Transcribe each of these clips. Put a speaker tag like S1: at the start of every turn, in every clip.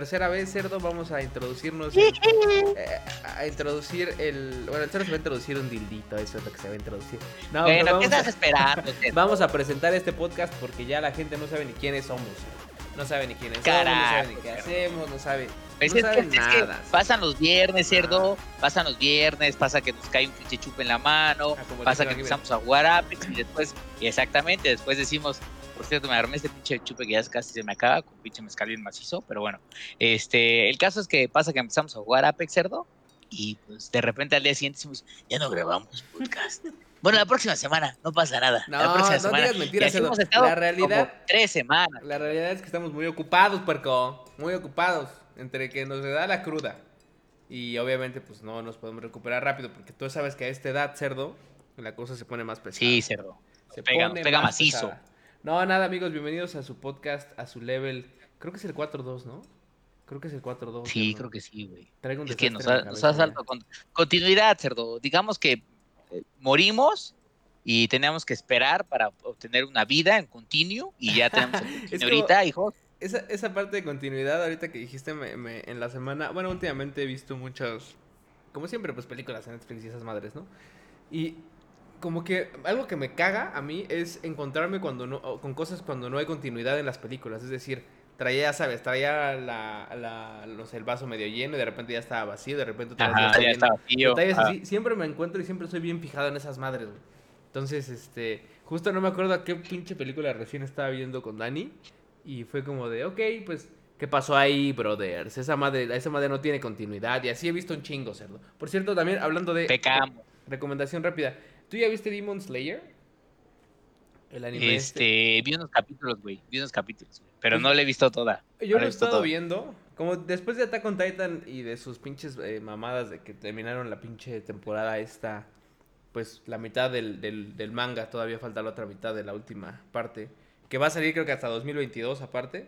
S1: tercera vez, cerdo, vamos a introducirnos. eh, a introducir el. Bueno, el cerdo se va a introducir un dildito, eso es lo que se va a introducir. No, pero
S2: bueno, ¿qué
S1: vamos,
S2: estás esperando?
S1: Vamos a presentar este podcast porque ya la gente no sabe ni quiénes somos. No sabe ni quiénes somos, no sabe ni qué
S2: cerdo.
S1: hacemos, no sabe.
S2: Pues
S1: no
S2: es, que,
S1: saben
S2: es que
S1: nada.
S2: pasan los viernes, cerdo, pasan los viernes, pasa que nos cae un pinche chupe en la mano,
S1: Ah,
S2: pasa que empezamos a jugar Apex y después, y exactamente, después decimos, por cierto, me armé este pinche chupe que ya casi se me acaba con pinche mezcal bien macizo, pero bueno, este, el caso es que pasa que empezamos a jugar Apex, cerdo, y pues de repente al día siguiente decimos, ya no grabamos podcast. Bueno, la próxima semana, no pasa nada.
S1: No,
S2: la próxima
S1: no
S2: semana.
S1: digas
S2: Y
S1: mentiras, cerdo.
S2: hemos estado
S1: La realidad-
S2: como tres semanas.
S1: La realidad es que estamos muy ocupados, puerco. Muy ocupados. Entre que nos da la cruda. Y obviamente, pues no nos podemos recuperar rápido. Porque tú sabes que a esta edad, cerdo, la cosa se pone más pesada.
S2: Sí, cerdo.
S1: se
S2: pega-
S1: pone
S2: pega
S1: más
S2: macizo.
S1: pesada. No, nada, amigos, bienvenidos a su podcast, a su level. Creo que es el 4-2, ¿no? Creo que es el 4-2.
S2: Sí,
S1: cerdo.
S2: creo que sí, güey.
S1: Traigo un
S2: Es que nos ha, nos ha con continuidad, cerdo. Digamos que eh, morimos y teníamos que esperar para obtener una vida en continuo y ya tenemos el ahorita, hijos.
S1: Esa, esa parte de continuidad, ahorita que dijiste me- me- en la semana, bueno, últimamente he visto muchas, como siempre, pues películas en Netflix y esas madres, ¿no? Y como que algo que me caga a mí es encontrarme cuando no, con cosas cuando no hay continuidad en las películas, es decir, traía, sabes, traía la, la, no sé, el vaso medio lleno y de repente ya estaba vacío, de repente otra vez ya
S2: Ajá, ya está vacío.
S1: Así, siempre me encuentro y siempre soy bien fijado en esas madres, güey. Entonces, este, justo no me acuerdo a qué pinche película recién estaba viendo con Dani y fue como de, ok, pues, ¿qué pasó ahí, brothers? Esa madre, esa madre no tiene continuidad y así he visto un chingo, cerdo. Por cierto, también hablando de
S2: Pecamos.
S1: recomendación rápida, ¿tú ya viste Demon Slayer? El anime este.
S2: Este, vi unos capítulos, güey. Vi unos capítulos, güey, pero no le he visto toda.
S1: Yo
S2: no
S1: lo
S2: he
S1: estado viendo, como después de Attack on Titan y de sus pinches eh, mamadas de que terminaron la pinche temporada esta, pues la mitad del, del, del manga, todavía falta la otra mitad de la última parte, que va a salir creo que hasta 2022 aparte,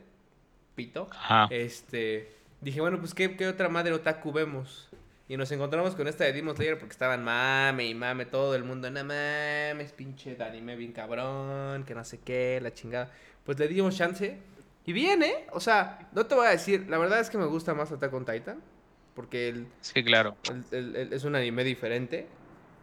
S1: pito.
S2: Ajá.
S1: Este, dije, bueno, pues ¿qué, qué otra madre otaku vemos? Y nos encontramos con esta de Demon Slayer porque estaban mame y mame todo el mundo, no mames, pinche de anime bien cabrón, que no sé qué, la chingada. Pues le dimos chance y bien, ¿eh? O sea, no te voy a decir, la verdad es que me gusta más Attack on Titan porque el,
S2: Sí, claro.
S1: el- el- el- es un anime diferente.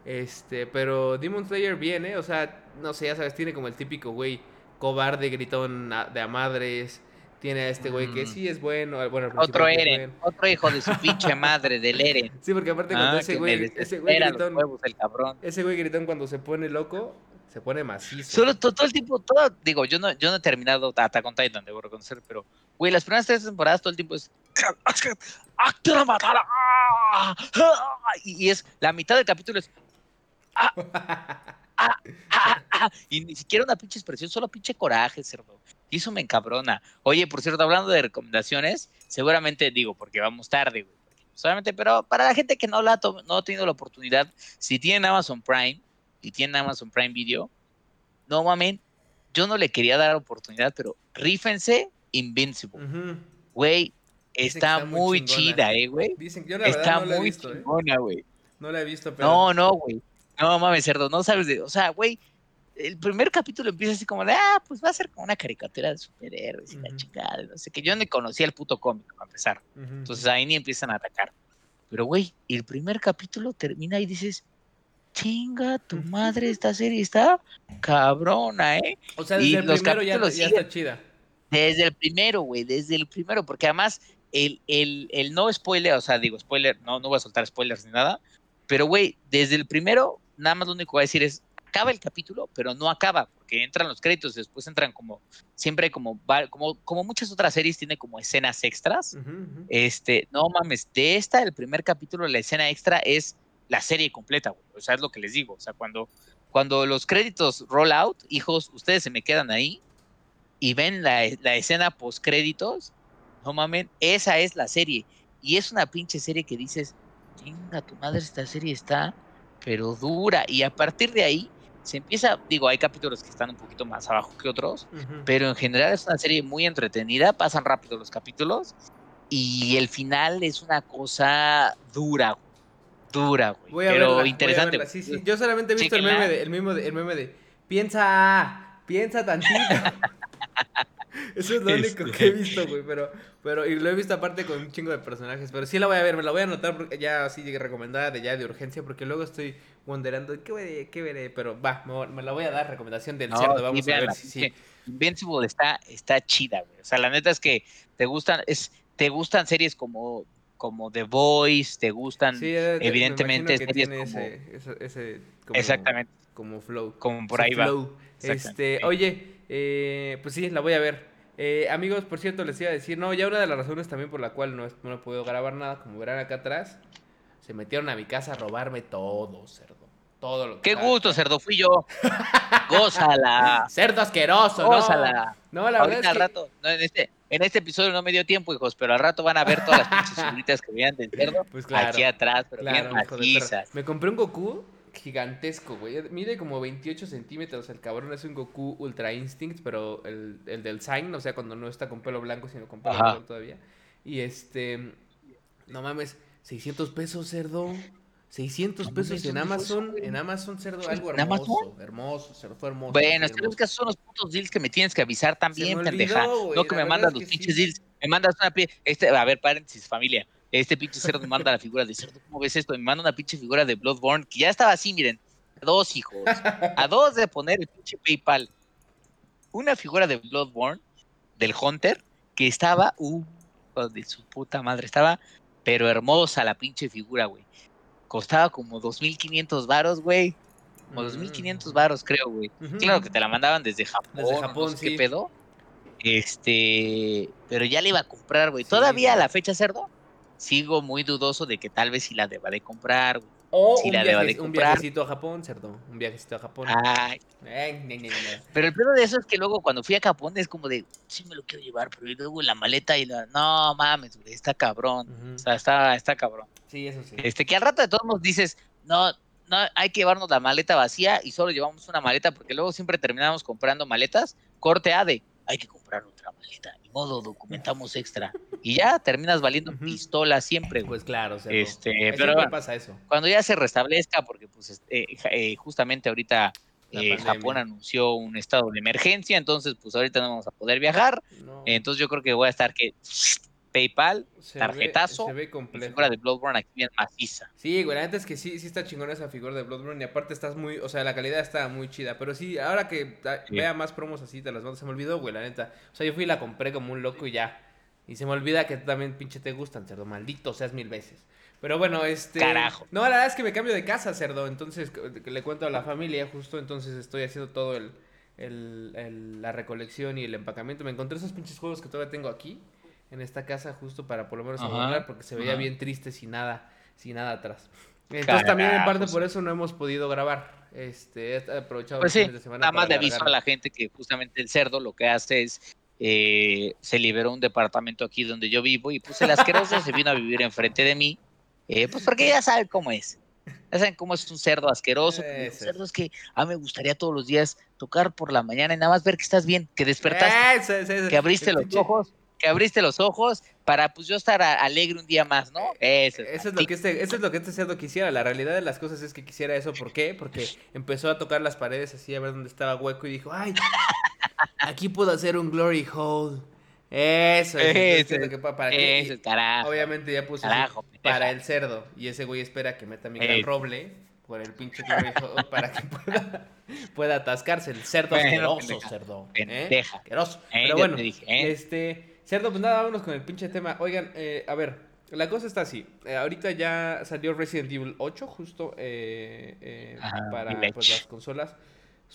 S1: Este, pero Demon Slayer viene, o sea, no sé, ya sabes, tiene como el típico güey cobarde, gritón de a madres. Tiene a este güey que
S2: Mm.
S1: sí es bueno. Bueno,
S2: Otro Eren,
S1: bueno.
S2: otro hijo de su pinche madre, del Eren.
S1: Sí, porque aparte cuando
S2: Ah,
S1: ese
S2: que
S1: güey, ese güey gritón,
S2: huevos, el cabrón.
S1: ese güey gritón cuando se pone loco, se pone macizo.
S2: Solo to- todo, el tiempo, todo, digo, yo no, yo no he terminado Attack on Titan, debo reconocer, pero, güey, las primeras tres temporadas todo el tiempo es. Y es, la mitad del capítulo es. ¡Ah! ¡Ah! ¡Ah! ¡Ah! Y ni siquiera una pinche expresión, solo pinche coraje, cerdo. Y eso me encabrona. Oye, por cierto, hablando de recomendaciones, seguramente digo, porque vamos tarde, güey. Solamente, pero para la gente que no, la no ha tenido la oportunidad, si tienen Amazon Prime y tienen Amazon Prime Video, no mamen, yo no le quería dar la oportunidad, pero rífense Invincible.
S1: Ujú.
S2: Güey, está,
S1: está muy
S2: chida, eh, güey.
S1: Dicen yo la verdad
S2: Está
S1: no la he
S2: muy
S1: visto, ¿eh?
S2: güey.
S1: No la he visto, pero.
S2: No, no, güey. No mames, cerdo, no sabes de. O sea, güey, el primer capítulo empieza así como de, ah, pues va a ser como una caricatura de superhéroes y la
S1: Ujú.
S2: chingada, no sé, que yo ni conocía el puto cómic, para empezar.
S1: Ujú.
S2: Entonces ahí ni empiezan a atacar. Pero, güey, el primer capítulo termina y dices, chinga, tu madre, esta serie está cabrona, ¿eh?
S1: o sea,
S2: y
S1: desde el
S2: los
S1: primero ya, ya
S2: siguen.
S1: está chida.
S2: Desde el primero, güey, desde el primero, porque además el, el, el no spoiler, o sea, digo spoiler, no, no voy a soltar spoilers ni nada, pero güey, desde el primero, nada más lo único que voy a decir es, acaba el capítulo, pero no acaba, porque entran los créditos, después entran como, siempre como, como, como muchas otras series, tiene como escenas extras.
S1: Ujú, ujú.
S2: Este, no mames, de esta, el primer capítulo, la escena extra es la serie completa, güey. O sea, es lo que les digo. O sea, cuando, cuando los créditos roll out, hijos, ustedes se me quedan ahí y ven la, la escena post créditos, no mames, esa es la serie. Y es una pinche serie que dices, chinga tu madre, esta serie está, pero dura. Y a partir de ahí se empieza, digo, hay capítulos que están un poquito más abajo que otros,
S1: Ujú.
S2: pero en general es una serie muy entretenida, pasan rápido los capítulos y el final es una cosa dura, dura, güey,
S1: Voy a
S2: pero
S1: verla, voy a
S2: interesante.
S1: verla, Sí, sí. Yo solamente he visto el meme, de, el, meme de, el meme de piensa, piensa tantito. Eso es lo único
S2: Este.
S1: que he visto, güey, pero, pero, y lo he visto aparte con un chingo de personajes, pero sí la voy a ver, me la voy a anotar porque ya así recomendada de ya de urgencia, porque luego estoy wonderando, ¿qué veré, qué veré? Pero va, me, me la voy a dar, recomendación del
S2: No,
S1: cerdo, vamos a ver si sí.
S2: Invincible está, está chida, güey. O sea, la neta es que te gustan, es, te gustan series como, como The Voice, te gustan
S1: Sí, me
S2: evidentemente
S1: que
S2: series
S1: tiene
S2: como-
S1: ese, ese, ese como,
S2: exactamente
S1: como flow.
S2: como por ahí va.
S1: flow. Este, oye, eh, pues sí, la voy a ver. Eh, amigos, por cierto, les iba a decir, no, ya una de las razones también por la cual no, no he podido grabar nada, como verán acá atrás, se metieron a mi casa a robarme todo, cerdo. Todo lo que
S2: Qué
S1: estaba
S2: gusto, cerdo, fui yo. Gózala.
S1: Cerdo asqueroso.
S2: Gózala.
S1: No, la verdad es
S2: al
S1: que...
S2: rato, no, en este, en este episodio no me dio tiempo, hijos, pero al rato van a ver todas las pinches que veían del cerdo
S1: Pues claro.
S2: aquí atrás, pero
S1: Claro,
S2: bien.
S1: Me compré un Goku gigantesco, güey. Mide como 28 centímetros. El cabrón es un Goku Ultra Instinct, pero el, el del Sign, o sea, cuando no está con pelo blanco, sino con pelo negro todavía. Y este. No mames, 600 pesos, cerdo. 600
S2: No
S1: pesos en
S2: ¿dónde fue eso,
S1: Amazon. En Amazon, cerdo, algo
S2: ¿En
S1: hermoso.
S2: Amazon?
S1: Hermoso, cerdo, fue hermoso.
S2: Bueno,
S1: hermoso.
S2: que esos son los putos deals que me tienes que avisar también, pendeja. no que me mandas
S1: es
S2: los
S1: que
S2: pinches
S1: sí.
S2: deals. Me mandas una pi- este, a ver, paréntesis, familia. Este pinche cerdo me manda la figura de cerdo. ¿Cómo ves esto? Me manda una pinche figura de Bloodborne que ya estaba así, miren. A dos hijos. A dos de poner el pinche PayPal. Una figura de Bloodborne, del Hunter, que estaba, uh, de su puta madre, estaba, pero hermosa la pinche figura, güey. Costaba como 2.500 varos, güey. Como 2.500 varos, creo, güey. Claro que te la mandaban desde Japón.
S1: Desde
S2: no
S1: Japón,
S2: sé
S1: sí.
S2: ¿Qué pedo? Este, pero ya le iba a comprar, güey.
S1: Sí,
S2: Todavía a la fecha, cerdo, sigo muy dudoso de que tal vez sí la deba de comprar, güey.
S1: O un,
S2: la deba de
S1: viaje- un
S2: comprar.
S1: viajecito a Japón, cerdo. Un viajecito a Japón.
S2: Ay,
S1: Eh, ne, ne, ne, ne.
S2: pero el pedo de eso es que luego cuando fui a Japón es como de, sí me lo quiero llevar, pero luego la maleta y la, no mames, güey, está cabrón. O sea, está, está cabrón.
S1: Sí, eso sí.
S2: Este, que al rato de todos nos dices, no, no, hay que llevarnos la maleta vacía y solo llevamos una maleta, porque luego siempre terminamos comprando maletas, corte A de, hay que comprar otra maleta, ni modo, documentamos extra. Y ya terminas valiendo pistola siempre, güey.
S1: Pues claro, cerdo.
S2: Este,
S1: Eh,
S2: pero bueno.
S1: pasa eso.
S2: Cuando ya se restablezca, porque pues este, eh, justamente ahorita eh. Japón anunció un estado de emergencia, entonces pues ahorita no vamos a poder viajar,
S1: No,
S2: entonces yo creo que voy a estar que PayPal,
S1: se
S2: tarjetazo,
S1: Ve, se ve complejo.
S2: figura de Bloodborne aquí bien maciza.
S1: Sí, güey, la neta es que sí, sí está chingona esa figura de Bloodborne y aparte estás muy, o sea, la calidad está muy chida, pero sí, ahora que
S2: Sí.
S1: vea más promos así, te las mando, se me olvidó, güey, la neta. O sea, yo fui y la compré como un loco y ya. Y se me olvida que también pinche te gustan, cerdo, maldito seas mil veces. Pero bueno, este...
S2: Carajo.
S1: No, la verdad es que me cambio de casa, cerdo, entonces le cuento a la familia, justo entonces estoy haciendo todo el, el- el- la recolección y el empacamiento. Me encontré esos pinches juegos que todavía tengo aquí, en esta casa, justo para por lo menos adornar, porque se veía
S2: ajá.
S1: bien triste sin nada, sin nada atrás. Entonces también en parte por eso no hemos podido grabar. Este, he aprovechado
S2: Pues
S1: los
S2: sí,
S1: de semana
S2: nada más le aviso a la gente que justamente el cerdo lo que hace es eh, se liberó un departamento aquí donde yo vivo y pues el asqueroso se vino a vivir enfrente de mí, eh, pues porque ya saben cómo es. Ya saben cómo es un cerdo asqueroso. como digo,
S1: Ese.
S2: cerdo es que a mí me gustaría todos los días tocar por la mañana y nada más ver que estás bien, que despertaste,
S1: Ese, ese, ese.
S2: que abriste los ojos, que abriste los ojos para pues yo estar a- alegre un día más, ¿no? Eso,
S1: Eso es, lo que este, eso es lo que este cerdo quisiera. La realidad de las cosas es que quisiera eso. ¿Por qué? Porque empezó a tocar las paredes así a ver dónde estaba hueco y dijo, ay, aquí puedo hacer un glory hole. Eso, eso, es lo que pa- para.
S2: Eso, carajo.
S1: Obviamente ya puse
S2: Carajo,
S1: para el cerdo. Y ese güey espera que meta mi gran
S2: Ey.
S1: roble por el pinche glory hole para que pueda, pueda atascarse. El cerdo asqueroso,
S2: pendeja.
S1: cerdo. ¿eh? Asqueroso.
S2: Eh,
S1: Pero bueno,
S2: dije, ¿eh?
S1: este, cerdo, pues nada, vámonos con el pinche tema. Oigan, eh, a ver, la cosa está así. Eh, ahorita ya salió Resident Evil 8, justo eh, eh,
S2: Ajá,
S1: para pues, las consolas.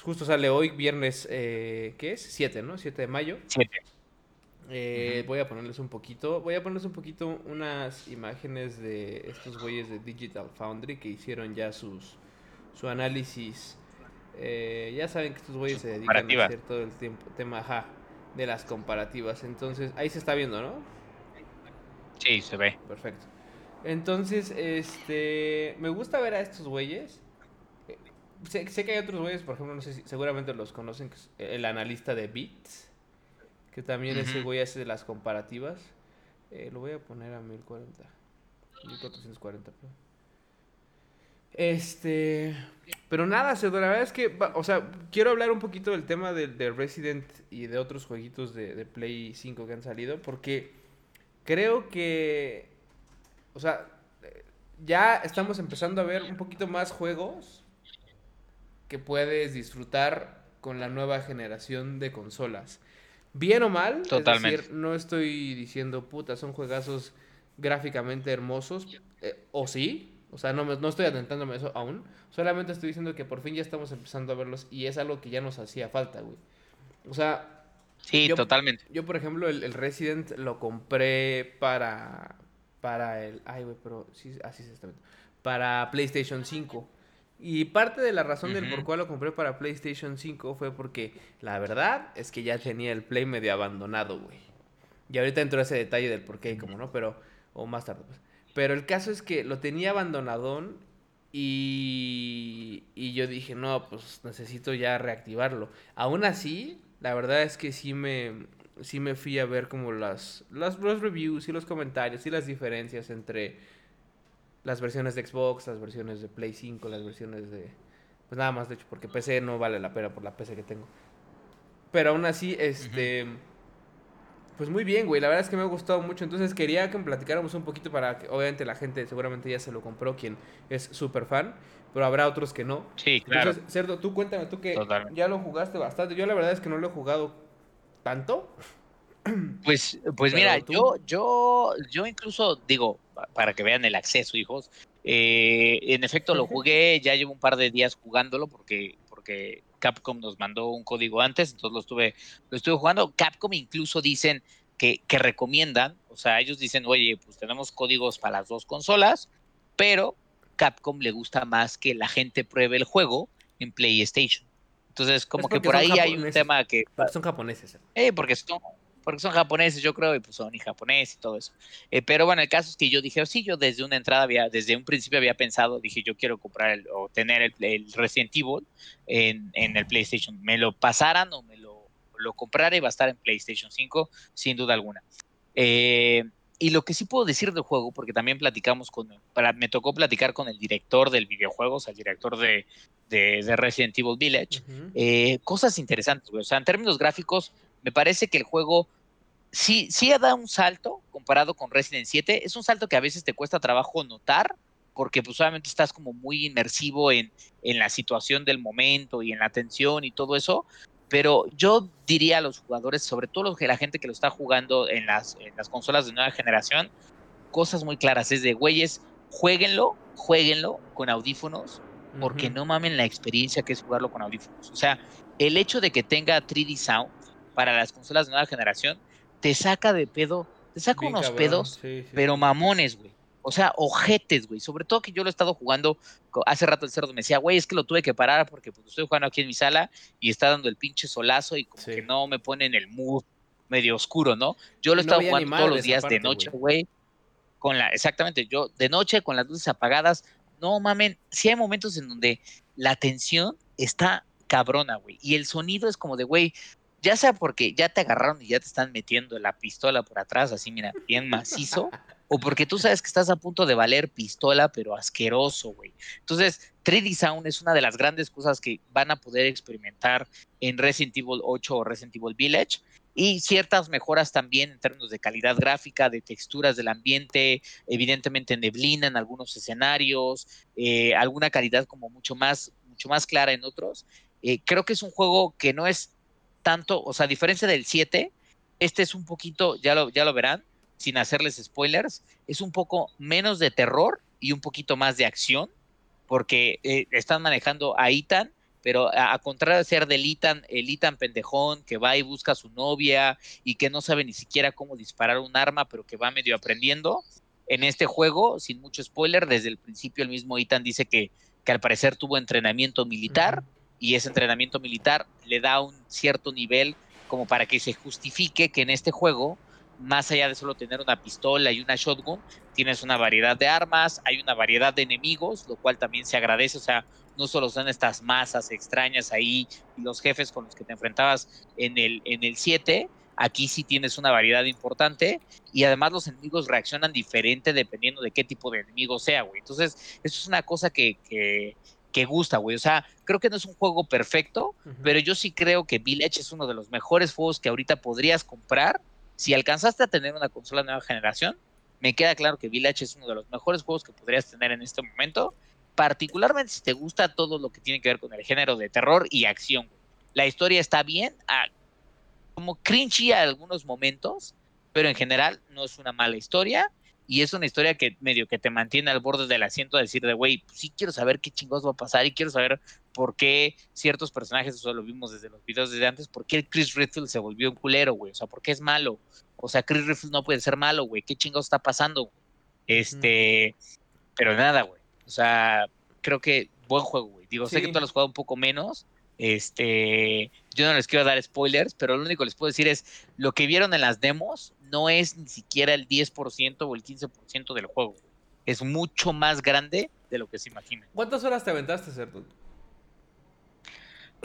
S1: Justo sale hoy, viernes, eh, ¿qué es? 7, ¿no? 7 de mayo.
S2: Siete.
S1: Eh,
S2: Ujú.
S1: Voy a ponerles un poquito, voy a ponerles un poquito unas imágenes de estos güeyes de Digital Foundry que hicieron ya sus su análisis. Eh, ya saben que estos güeyes se dedican a hacer todo el tiempo tema ajá, de las comparativas. Entonces, ahí se está viendo, ¿no?
S2: Sí, se ve.
S1: Perfecto. Entonces, este, me gusta ver a estos güeyes. Sé, sé que hay otros güeyes, por ejemplo, no sé si seguramente los conocen, el analista de Beats, que también ese
S2: Ujú.
S1: güey hace las comparativas. Eh, lo voy a poner a 1040, 1440, perdón. Este. Pero nada, Cedo, la verdad es que, o sea, quiero hablar un poquito del tema de, Resident y de otros jueguitos de, de, Play 5 que han salido, porque creo que, o sea, ya estamos empezando a ver un poquito más juegos que puedes disfrutar con la nueva generación de consolas. Bien o mal,
S2: Totalmente.
S1: es decir, no estoy diciendo, puta, son juegazos gráficamente hermosos, eh, o sí, o sea, no, no estoy atentándome a eso aún, solamente estoy diciendo que por fin ya estamos empezando a verlos y es algo que ya nos hacía falta, güey. O sea...
S2: Sí, totalmente.
S1: Yo, por ejemplo, el, el Resident lo compré para, para el. Ay, güey, pero sí, así se está Para PlayStation 5. Y parte de la razón del por cual lo compré para PlayStation 5 fue porque la verdad es que ya tenía el Play medio abandonado, güey. Y ahorita entro a ese detalle del por qué y cómo no, pero. O más tarde, pues. Pero el caso es que lo tenía abandonadón y, y yo dije, no, pues necesito ya reactivarlo. Aún así, la verdad es que sí me, sí me fui a ver como las, las, los reviews y los comentarios y las diferencias entre las versiones de Xbox, las versiones de Play 5, las versiones de... Pues nada más, de hecho, porque PC no vale la pena por la PC que tengo. Pero aún así, este... Pues muy bien, güey. La verdad es que me ha gustado mucho. Entonces quería que me platicáramos un poquito para que, obviamente, la gente seguramente ya se lo compró, quien es súper fan. Pero habrá otros que no.
S2: Sí, claro.
S1: Entonces, Cerdo, tú cuéntame, tú que ya lo jugaste bastante. Yo la verdad es que no lo he jugado tanto.
S2: Pues, pues mira, yo, yo, yo incluso digo, para que vean el acceso, hijos, eh, en efecto lo jugué, ya llevo un par de días jugándolo porque, porque Capcom nos mandó un código antes, entonces lo estuve, lo estuve jugando. Capcom incluso dicen que, que recomiendan, o sea, ellos dicen, oye, pues tenemos códigos para las dos consolas, pero Capcom le gusta más que la gente pruebe el juego en PlayStation. Entonces, como que por ahí hay un tema que...
S1: Son japoneses.
S2: Eh, porque son, porque son japoneses, yo creo, y pues son y japonés y todo eso. Eh, pero bueno, el caso es que yo dije, oh, sí, yo desde una entrada había, desde un principio había pensado, dije, yo quiero comprar el, o tener el, Resident Evil en, en, el PlayStation. Me lo pasaran o me lo, lo comprara y va a estar en PlayStation 5, sin duda alguna. Eh, y lo que sí puedo decir del juego, porque también platicamos con, para, me tocó platicar con el director del videojuego, o sea, el director de, de, Resident Evil Village, eh, cosas interesantes, O sea, en términos gráficos, me parece que el juego sí, sí da un salto comparado con Resident 7. Es un salto que a veces te cuesta trabajo notar, porque pues obviamente estás como muy inmersivo en, en la situación del momento y en la tensión y todo eso. Pero yo diría a los jugadores, sobre todo los, la gente que lo está jugando en las, en las consolas de nueva generación, cosas muy claras. Es de, güeyes, jueguenlo, jueguenlo con audífonos, porque no mamen la experiencia que es jugarlo con audífonos. O sea, el hecho de que tenga 3D Sound para las consolas de nueva generación te saca de pedo, te saca unos pedos, pero mamones, güey. O sea, ojetes, güey. Sobre todo que yo lo he estado jugando. Hace rato el cerdo me decía, güey, es que lo tuve que parar porque pues, estoy jugando aquí en mi sala y está dando el pinche solazo y como que no me pone en el mood medio oscuro, ¿no? Yo lo he estado jugando todos los días de noche, güey. Con la, exactamente, yo de noche con las luces apagadas. No mamen, sí hay momentos en donde la tensión está cabrona, güey. Y el sonido es como de, güey, ya sea porque ya te agarraron y ya te están metiendo la pistola por atrás, así, mira, bien macizo, o porque tú sabes que estás a punto de valer pistola, pero asqueroso, güey. Entonces, 3D Sound es una de las grandes cosas que van a poder experimentar en Resident Evil 8 o Resident Evil Village. Y ciertas mejoras también en términos de calidad gráfica, de texturas del ambiente, evidentemente neblina en algunos escenarios, eh, alguna calidad como mucho más, mucho más clara en otros. Eh, creo que es un juego que no es tanto, o sea, a diferencia del 7, este es un poquito, ya lo, ya lo verán, sin hacerles spoilers, es un poco menos de terror y un poquito más de acción, porque eh, están manejando a Ethan, pero a, contrario de ser del Ethan, el Ethan pendejón que va y busca a su novia y que no sabe ni siquiera cómo disparar un arma, pero que va medio aprendiendo, en este juego, sin mucho spoiler, desde el principio el mismo Ethan dice que, que al parecer tuvo entrenamiento militar y ese entrenamiento militar le da un cierto nivel como para que se justifique que en este juego, más allá de solo tener una pistola y una shotgun, tienes una variedad de armas, hay una variedad de enemigos, lo cual también se agradece, o sea, no solo son estas masas extrañas ahí y los jefes con los que te enfrentabas en el, en el 7, Aquí sí tienes una variedad importante y además los enemigos reaccionan diferente dependiendo de qué tipo de enemigo sea, güey. Entonces, eso es una cosa que, que, que gusta, güey. O sea, creo que no es un juego perfecto, pero yo sí creo que Village es uno de los mejores juegos que ahorita podrías comprar. Si alcanzaste a tener una consola nueva generación, me queda claro que Village es uno de los mejores juegos que podrías tener en este momento, particularmente si te gusta todo lo que tiene que ver con el género de terror y acción. La historia está bien, como cringy a algunos momentos, pero en general no es una mala historia y es una historia que medio que te mantiene al borde del asiento a decir de, güey, pues sí quiero saber qué chingados va a pasar y quiero saber por qué ciertos personajes, eso lo vimos desde los videos desde antes, por qué Chris Redfield se volvió un culero, güey, o sea, por qué es malo, o sea, Chris Redfield no puede ser malo, güey, qué chingados está pasando, este, pero nada, güey, o sea, creo que buen juego, güey, digo, sé que tú lo has jugado un poco menos, este, yo no les quiero dar spoilers, pero lo único que les puedo decir es, lo que vieron en las demos no es ni siquiera el 10% o el 15% del juego. Es mucho más grande de lo que se imagina.
S1: ¿Cuántas horas te aventaste, Cerdo?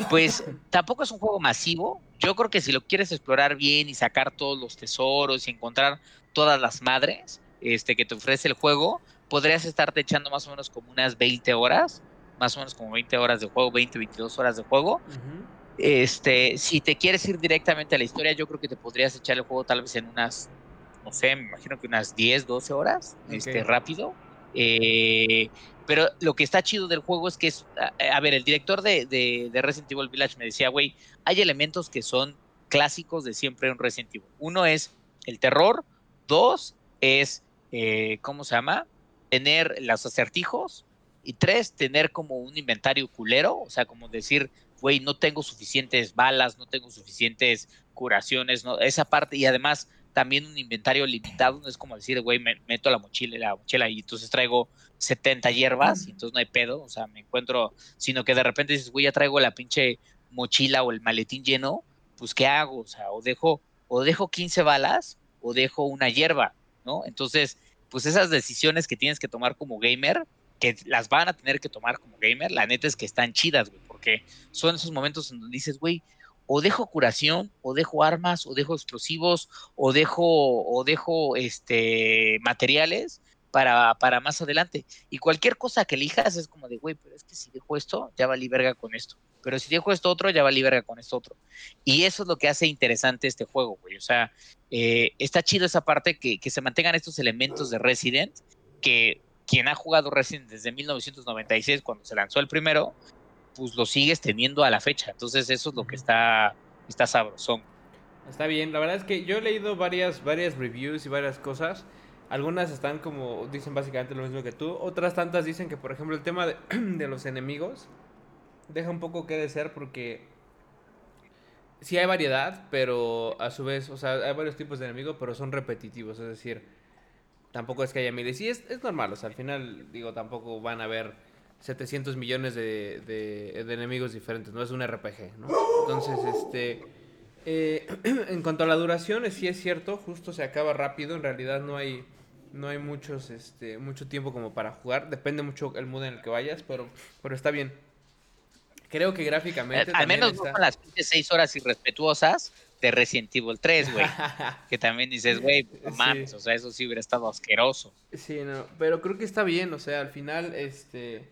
S2: Pues tampoco es un juego masivo. Yo creo que si lo quieres explorar bien y sacar todos los tesoros y encontrar todas las madres este, que te ofrece el juego, podrías estarte echando más o menos como unas 20 horas más o menos como 20 horas de juego, 20, 22 horas de juego. Este, si te quieres ir directamente a la historia, yo creo que te podrías echar el juego tal vez en unas, no sé, me imagino que unas 10, 12 horas, este, rápido. Eh, pero lo que está chido del juego es que es, a, ver, el director de, de, Resident Evil Village me decía, güey, hay elementos que son clásicos de siempre en Resident Evil. Uno es el terror, dos es, eh, ¿cómo se llama? Tener los acertijos, y tres, tener como un inventario culero, o sea, como decir, güey, no tengo suficientes balas, no tengo suficientes curaciones, no, esa parte, y además también un inventario limitado, no es como decir, güey, me meto la mochila, la mochila y entonces traigo 70 hierbas y entonces no hay pedo, o sea, me encuentro, sino que de repente dices, güey, ya traigo la pinche mochila o el maletín lleno, pues ¿qué hago? O sea, o dejo, o dejo 15 balas o dejo una hierba, ¿no? Entonces, pues esas decisiones que tienes que tomar como gamer, que las van a tener que tomar como gamer, la neta es que están chidas, güey, porque son esos momentos en donde dices, güey, o dejo curación, o dejo armas, o dejo explosivos, o dejo, o dejo este materiales para, para más adelante. Y cualquier cosa que elijas es como de, güey, pero es que si dejo esto, ya valí verga con esto. Pero si dejo esto otro, ya valí verga con esto otro. Y eso es lo que hace interesante este juego, güey. O sea, eh, está chido esa parte que, que se mantengan estos elementos de Resident que quien ha jugado Resident desde 1996, cuando se lanzó el primero, pues lo sigues teniendo a la fecha. Entonces eso es lo que está, está sabrosón.
S1: Está bien, la verdad es que yo he leído varias, varias reviews y varias cosas. Algunas están como, dicen básicamente lo mismo que tú. Otras tantas dicen que, por ejemplo, el tema de, de los enemigos deja un poco que desear porque sí hay variedad, pero a su vez, o sea, hay varios tipos de enemigos, pero son repetitivos. Es decir, tampoco es que haya miles. Y es, es normal, o sea, al final, digo, tampoco van a haber 700 millones de, de, enemigos diferentes, no es un RPG, ¿no? Entonces, este... Eh, en cuanto a la duración, sí es cierto, justo se acaba rápido, en realidad no hay no hay muchos este mucho tiempo como para jugar, depende mucho el mood en el que vayas, pero pero está bien. Creo que gráficamente
S2: al, menos no con las 6 horas irrespetuosas, de Resident Evil 3, güey. que también dices, güey, mames, o sea, eso sí hubiera estado asqueroso.
S1: Sí, no, pero creo que está bien, o sea, al final, este...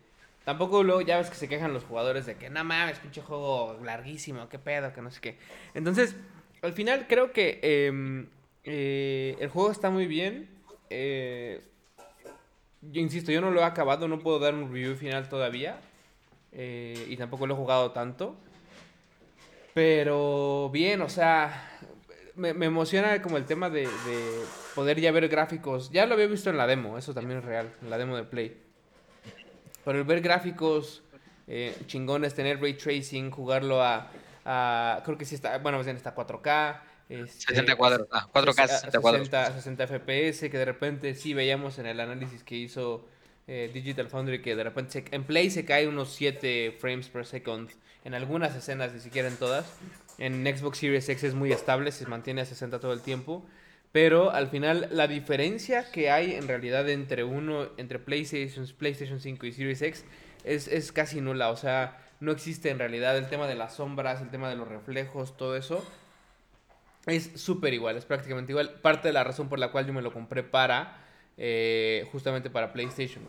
S1: Tampoco luego ya ves que se quejan los jugadores de que, no mames, pinche juego larguísimo, qué pedo, que no sé qué. Entonces, al final creo que em, eh, el juego está muy bien. Eh, yo insisto, yo no lo he acabado, no puedo dar un review final todavía. Eh, y tampoco lo he jugado tanto. Pero bien, o sea, me, emociona como el tema de, poder ya ver gráficos. Ya lo había visto en la demo, eso también es real, en la demo de Play. Pero el ver gráficos eh, chingones, tener ray tracing, jugarlo a, creo que sí está, bueno, más bien está 4K.
S2: Este, 60 cuadros, ah, 4K 60 cuadros.
S1: 60, FPS, que de repente sí veíamos en el análisis que hizo eh, Digital Foundry que de repente en Play se cae unos 7 frames per second en algunas escenas, ni siquiera en todas. En Xbox Series X es muy estable, se mantiene a 60 todo el tiempo. Pero al final la diferencia que hay en realidad entre uno, entre PlayStation, PlayStation 5 y Series X es, es casi nula. O sea, no existe en realidad el tema de las sombras, el tema de los reflejos, todo eso. es súper igual, es prácticamente igual. Parte de la razón por la cual yo me lo compré para, eh, justamente para PlayStation.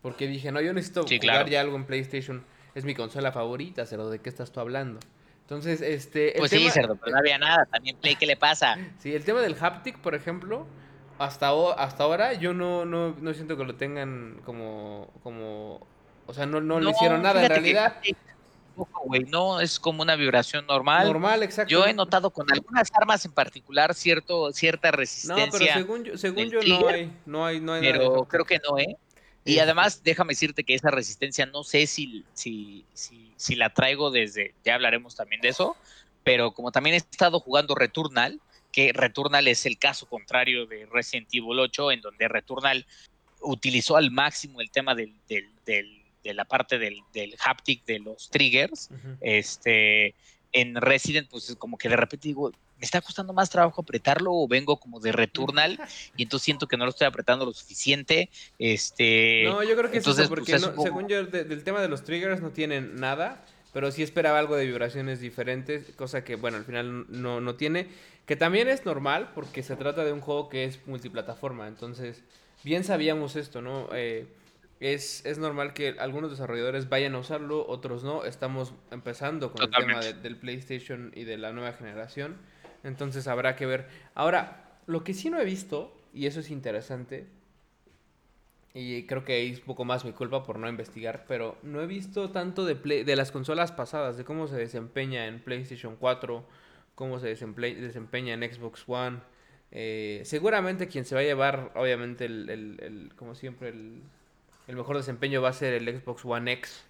S1: Porque dije, no, yo necesito jugar ya algo en PlayStation. Es mi consola favorita, ¿de qué estás tú hablando? Entonces, este...
S2: pues sí, Cerdo, pero no había nada. También Play, ¿qué le pasa?
S1: Sí, el tema del haptic, por ejemplo, hasta, hasta ahora yo no, no, no siento que lo tengan como... como o sea, no, no, le hicieron nada en realidad
S2: no es como una vibración normal.
S1: Normal, exacto.
S2: Yo he notado con algunas armas en particular cierto, cierta resistencia. No, pero
S1: según yo, según yo no hay, no hay, no hay
S2: Pero creo que no, ¿eh? Y además, déjame decirte que esa resistencia no sé si, si, si, si la traigo desde, ya hablaremos también de eso, pero como también he estado jugando Returnal, que Returnal es el caso contrario de Resident Evil 8, en donde Returnal utilizó al máximo el tema del, del de la parte del, del haptic de los triggers, este, en Resident, pues como que de repente digo, me está costando más trabajo apretarlo o vengo como de returnal y entonces siento que no lo estoy apretando lo suficiente. Este,
S1: no, yo creo que entonces, eso, porque pues, según yo, del tema de los triggers no tienen nada, pero sí esperaba algo de vibraciones diferentes, cosa que, bueno, al final no, no tiene, que también es normal porque se trata de un juego que es multiplataforma, entonces bien sabíamos esto, ¿no? Eh, es, es, normal que algunos desarrolladores vayan a usarlo, otros no. Estamos empezando con el tema del PlayStation y de la nueva generación. Entonces habrá que ver. Ahora, lo que sí no he visto, y eso es interesante, y creo que es un poco más mi culpa por no investigar, pero no he visto tanto de, de las consolas pasadas, de cómo se desempeña en PlayStation 4, cómo se desempeña en Xbox One. Eh, seguramente quien se va a llevar, obviamente, el, el como siempre, el, el mejor desempeño va a ser el Xbox One X.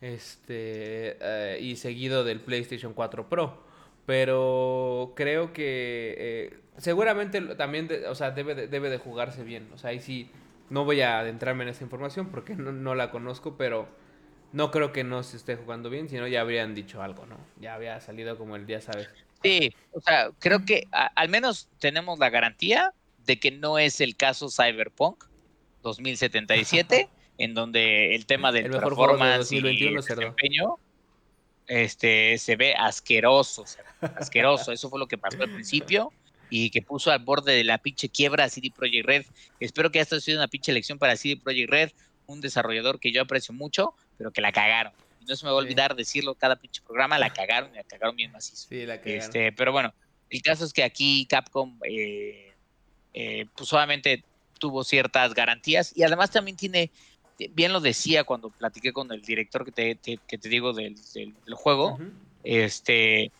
S1: Este. Eh, y seguido del PlayStation 4 Pro. Pero creo que. Eh, seguramente también. o sea, debe de, debe de jugarse bien. O sea, ahí sí. No voy a adentrarme en esa información porque no, la conozco, pero no creo que no se esté jugando bien, sino ya habrían dicho algo, ¿no? Ya había salido como el día, ¿sabes?
S2: Sí, o sea, creo que al menos tenemos la garantía de que no es el caso Cyberpunk, 2077, en donde el tema del performance y el desempeño este, se ve asqueroso, asqueroso. Eso fue lo que pasó al principio y que puso al borde de la pinche quiebra a CD Projekt Red. Espero que esto haya sido una pinche elección para CD Projekt Red, un desarrollador que yo aprecio mucho, pero que la cagaron. Y no se me va a olvidar decirlo cada pinche programa, la cagaron y la cagaron bien macizo.
S1: Sí, la cagaron.
S2: Este, pero bueno, el caso es que aquí Capcom, eh, eh, pues solamente tuvo ciertas garantías y además también tiene, bien lo decía cuando platiqué con el director que te, que te digo del, juego, este,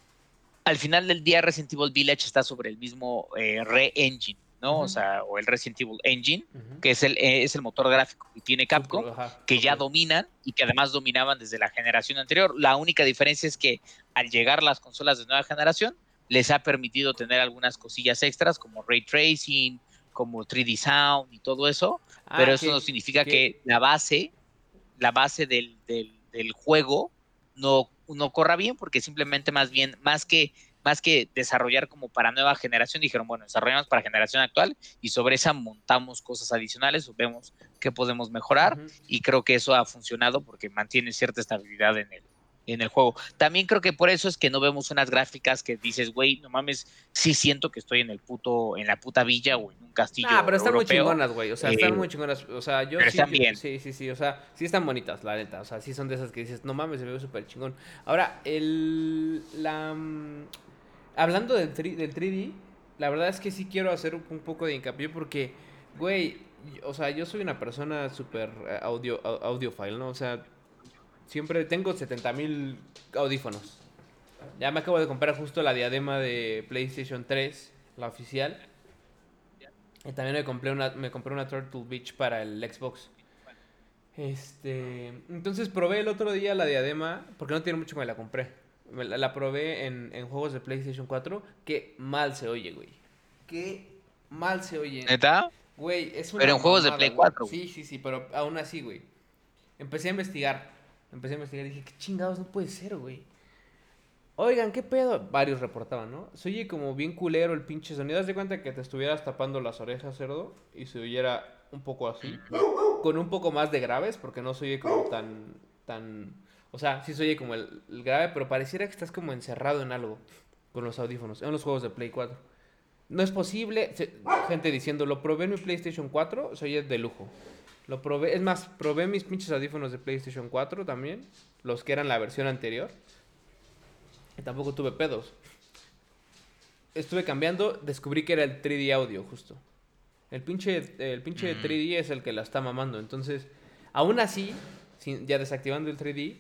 S2: al final del día Resident Evil Village está sobre el mismo eh, re-engine, ¿no? O sea, o el Resident Evil Engine, que es el, es el motor gráfico que tiene Capcom, que ya dominan y que además dominaban desde la generación anterior. La única diferencia es que al llegar las consolas de nueva generación, les ha permitido tener algunas cosillas extras como ray tracing, como 3D Sound y todo eso, ah, pero eso no significa que la base, la base del, del, juego no, no corra bien, porque simplemente más bien, más que, más que desarrollar como para nueva generación, dijeron, bueno, desarrollamos para generación actual y sobre esa montamos cosas adicionales vemos qué podemos mejorar y creo que eso ha funcionado porque mantiene cierta estabilidad en el, en el juego. También creo que por eso es que no vemos unas gráficas que dices, güey, no mames, sí siento que estoy en el puto, en la puta villa o en un castillo. Ah,
S1: pero están
S2: muy
S1: chingonas, güey. O sea, están eh, muy chingonas. O sea, yo
S2: pero
S1: sí,
S2: están bien.
S1: sí, sí, sí. O sea, sí están bonitas, la neta. O sea, sí son de esas que dices, no mames, se ve súper chingón. Ahora, el. La. Mm, hablando del, del 3D, la verdad es que sí quiero hacer un, poco de hincapié porque, güey, o sea, yo soy una persona súper eh, audio, audiofile, ¿no? O sea, Siempre tengo 70.000 audífonos. Ya me acabo de comprar justo la diadema de PlayStation 3, la oficial. Y también me compré una, me compré una Turtle Beach para el Xbox. Este, entonces probé el otro día la diadema, porque no tiene mucho que me la compré. la, probé en, juegos de PlayStation 4, que mal se oye, güey. Que mal se oye.
S2: ¿Neta?
S1: Güey, es
S2: una Pero en juegos de Play 4.
S1: Sí, sí, sí, pero aún así, güey. Empecé a investigar empecé a investigar y dije, qué chingados, no puede ser, güey. Oigan, ¿qué pedo? Varios reportaban, ¿no? Se oye como bien culero el pinche sonido. Haz de cuenta que te estuvieras tapando las orejas, cerdo, y se oyera un poco así. Con un poco más de graves, porque no se oye como tan. tan. O sea, sí se oye como el, grave, pero pareciera que estás como encerrado en algo. con los audífonos en los juegos de Play 4. No es posible, gente diciendo, lo probé en mi PlayStation 4, soy de lujo. Lo probé, es más, probé mis pinches audífonos de PlayStation 4 también, los que eran la versión anterior. Y tampoco tuve pedos. Estuve cambiando, descubrí que era el 3D audio justo. El pinche, el pinche 3D es el que la está mamando. Entonces, aún así, ya desactivando el 3D,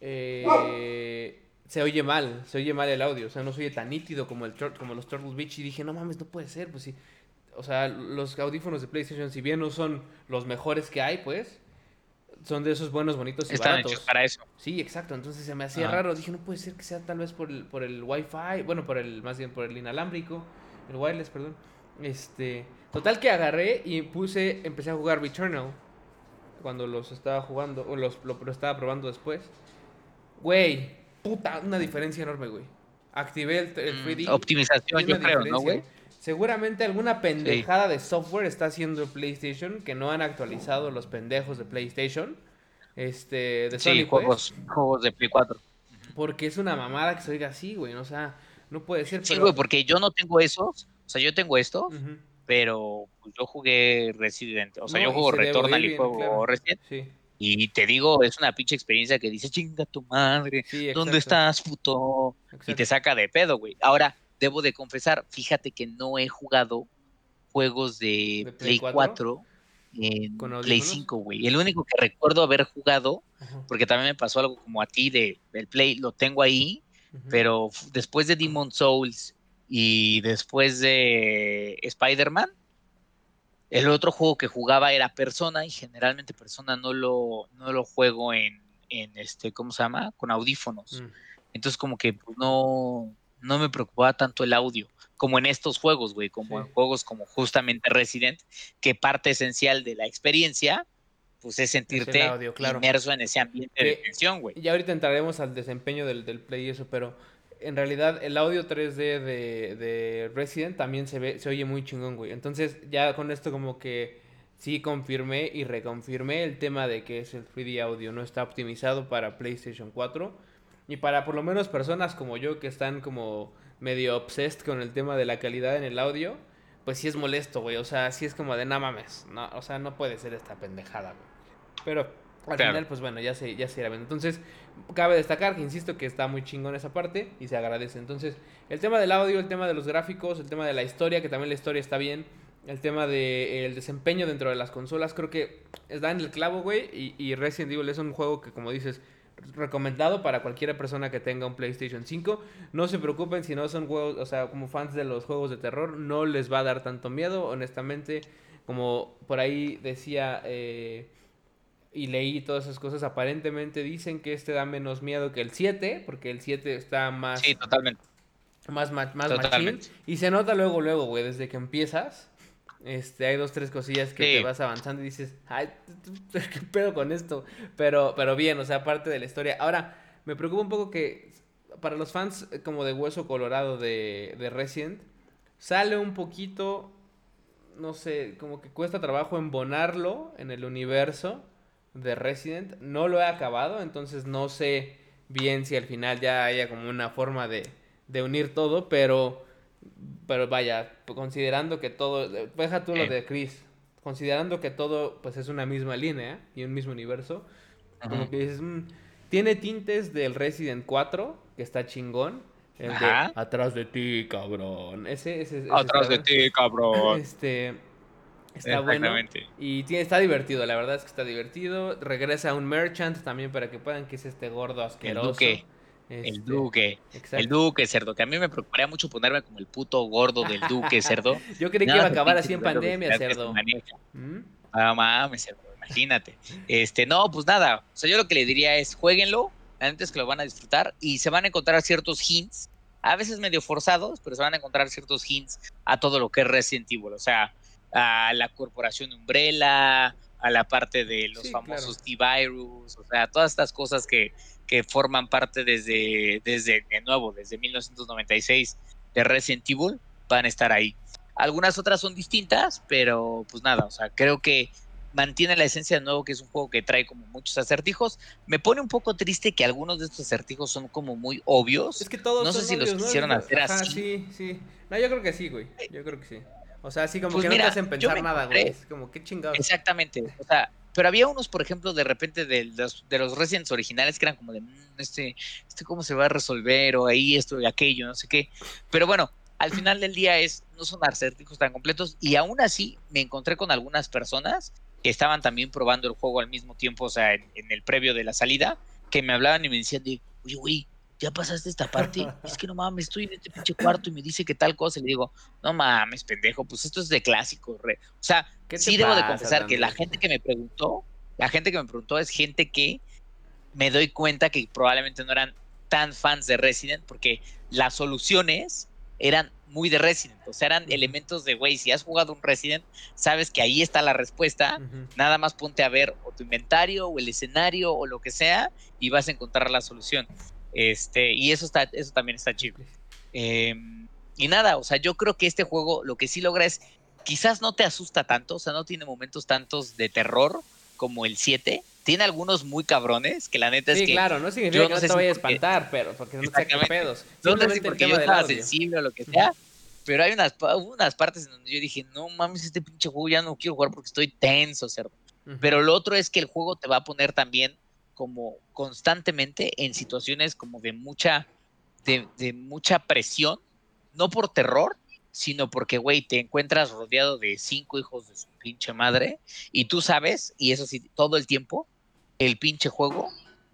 S1: eh, se oye mal, se oye mal el audio. O sea, no se oye tan nítido como, el, como los Turtle Beach. Y dije, no mames, no puede ser. Pues sí. O sea, los audífonos de PlayStation, si bien no son los mejores que hay, pues, son de esos buenos, bonitos y
S2: Están hechos para eso.
S1: Sí, exacto. Entonces se me hacía raro. Dije, no puede ser que sea tal vez por el, por el Wi-Fi. Bueno, por el, más bien por el inalámbrico. El wireless, perdón. Este. Total que agarré y puse, empecé a jugar Returnal. Cuando los estaba jugando, o los, lo, estaba probando después. Güey, puta, una diferencia enorme, güey. Activé el, 3D.
S2: Mm, optimización, yo creo, ¿no, güey?
S1: Seguramente alguna pendejada de software está haciendo PlayStation que no han actualizado los pendejos de PlayStation. Este, de
S2: Sony, sí, pues. juegos, juegos de Play 4.
S1: Porque es una mamada que se oiga así, güey. O sea, no puede ser.
S2: Sí, güey, porque yo no tengo esos. O sea, yo tengo estos, pero pues, yo jugué Resident. O sea, yo juego Returnal y juego Resident. Sí. Y te digo, es una pinche experiencia que dice, chinga tu madre, ¿dónde estás, puto? Y te saca de pedo, güey. Ahora, debo de confesar, fíjate que no he jugado juegos de, Play 4, en Play 5, güey. El único que recuerdo haber jugado, porque también me pasó algo como a ti de el Play, lo tengo ahí, pero después de Demon Souls y después de Spider-Man, el otro juego que jugaba era Persona y generalmente Persona no lo, no lo juego en, en este, ¿cómo se llama? Con audífonos. Mm. Entonces como que pues, no, no me preocupaba tanto el audio, como en estos juegos, güey, como en juegos como justamente Resident, que parte esencial de la experiencia, pues es sentirte inmerso en ese ambiente de tensión, güey.
S1: Y ahorita entraremos al desempeño del, del play y eso, pero en realidad el audio 3D de, de, Resident también se ve, se oye muy chingón, güey. Entonces ya con esto como que sí confirmé y reconfirmé el tema de que es el 3D audio no está optimizado para PlayStation 4 y para por lo menos personas como yo que están como medio obsessed con el tema de la calidad en el audio, pues sí es molesto, güey. O sea, sí es como de nada mames. No, o sea, no puede ser esta pendejada, güey. Pero al final, pues bueno, ya se, ya se irá viendo. Entonces, cabe destacar que insisto que está muy chingón esa parte y se agradece. Entonces, el tema del audio, el tema de los gráficos, el tema de la historia, que también la historia está bien. El tema del de, el desempeño dentro de las consolas, creo que da en el clavo, güey. Y, y Resident Evil es un juego que, como dices, recomendado para cualquier persona que tenga un PlayStation 5. No se preocupen si no son juegos, o sea, como fans de los juegos de terror, no les va a dar tanto miedo, honestamente. Como por ahí decía... Eh, y leí todas esas cosas, aparentemente dicen que este da menos miedo que el 7, porque el 7 está más...
S2: Sí, totalmente.
S1: Más, más, más. Y se nota luego, luego, güey, desde que empiezas, este, hay dos, tres cosillas que te vas avanzando y dices, ay, ¿qué pedo con esto? Pero, pero bien, o sea, parte de la historia. Ahora, me preocupa un poco que para los fans eh, como de Hueso Colorado de, de Resident, sale un poquito, no sé, como que cuesta trabajo embonarlo en el universo de Resident. No lo he acabado, entonces no sé bien si al final ya haya como una forma de, de unir todo, pero, pero vaya, considerando que todo, deja tú lo de Chris, considerando que todo pues es una misma línea y un mismo universo, como que dices, mm, tiene tintes del Resident 4, que está chingón, el de atrás de ti, cabrón. Ese, ese,
S2: atrás de ti, cabrón.
S1: Este, Está bueno. Y tiene, está divertido, la verdad es que está divertido. Regresa un merchant también para que puedan, que es este gordo asqueroso.
S2: El duque. El este, duque. El duque, cerdo. Que a mí me preocuparía mucho ponerme como el puto gordo del duque, cerdo.
S1: Yo creí que iba a acabar así en pandemia, cerdo.
S2: ¿Mm? Ah, mames, cerdo. Imagínate. Este, no, pues nada. O sea, yo lo que le diría es, jueguenlo. Antes que lo van a disfrutar. Y se van a encontrar ciertos hints. A veces medio forzados, pero se van a encontrar ciertos hints a todo lo que es Resident Evil. O sea, a la corporación Umbrella, a la parte de los famosos T-Virus, o sea, todas estas cosas que, que forman parte desde, desde, de nuevo, desde 1996 de Resident Evil, van a estar ahí. Algunas otras son distintas, pero pues nada, o sea, creo que mantiene la esencia de nuevo, que es un juego que trae como muchos acertijos. Me pone un poco triste que algunos de estos acertijos son como muy obvios.
S1: Es que todos
S2: No sé si los
S1: obvios, ¿no?
S2: quisieron
S1: Es-
S2: hacer
S1: ajá,
S2: así.
S1: sí, sí. No, yo creo que sí, güey. Yo creo que sí. O sea, así como
S2: Pues
S1: que
S2: mira,
S1: no te hacen pensar nada, güey. Es como, qué chingados.
S2: Exactamente. O sea, pero había unos, por ejemplo, de repente de los, de los Residents originales que eran como de, "Mm, este, este cómo se va a resolver, o ahí esto y aquello, no sé qué. Pero bueno, al final del día es, no son acertijos tan completos, y aún así me encontré con algunas personas que estaban también probando el juego al mismo tiempo, o sea, en, el previo de la salida, que me hablaban y me decían de, oye, güey, ¿ya pasaste esta parte? Es que no mames, estoy en este pinche cuarto y me dice que tal cosa, y le digo, no mames, pendejo, pues esto es de clásico, re. O sea,
S1: ¿Qué te
S2: sí debo de confesar que la gente que me preguntó, la gente que me preguntó es gente que me doy cuenta que probablemente no eran tan fans de Resident porque las soluciones eran muy de Resident, o sea, eran elementos de, güey, si has jugado un Resident, sabes que ahí está la respuesta, nada más ponte a ver o tu inventario o el escenario o lo que sea y vas a encontrar la solución. Este, y eso está, eso también está chido. Eh, y nada, o sea, yo creo que este juego lo que sí logra es, quizás no te asusta tanto, o sea, no tiene momentos tantos de terror como el 7. Tiene algunos muy cabrones, que la neta
S1: Sí,
S2: es que
S1: claro, no significa
S2: yo
S1: que
S2: no
S1: no te vaya a espantar, pero porque no te pedos.
S2: no sé si porque yo estaba
S1: audio.
S2: sensible o lo que sea, pero hay unas, hubo unas partes en donde yo dije, no mames, este pinche juego ya no quiero jugar porque estoy tenso, cerdo. Pero lo otro es que el juego te va a poner también como constantemente en situaciones como de mucha, de, de mucha presión, no por terror, sino porque, güey, te encuentras rodeado de cinco hijos de su pinche madre y tú sabes, y eso sí, todo el tiempo, el pinche juego,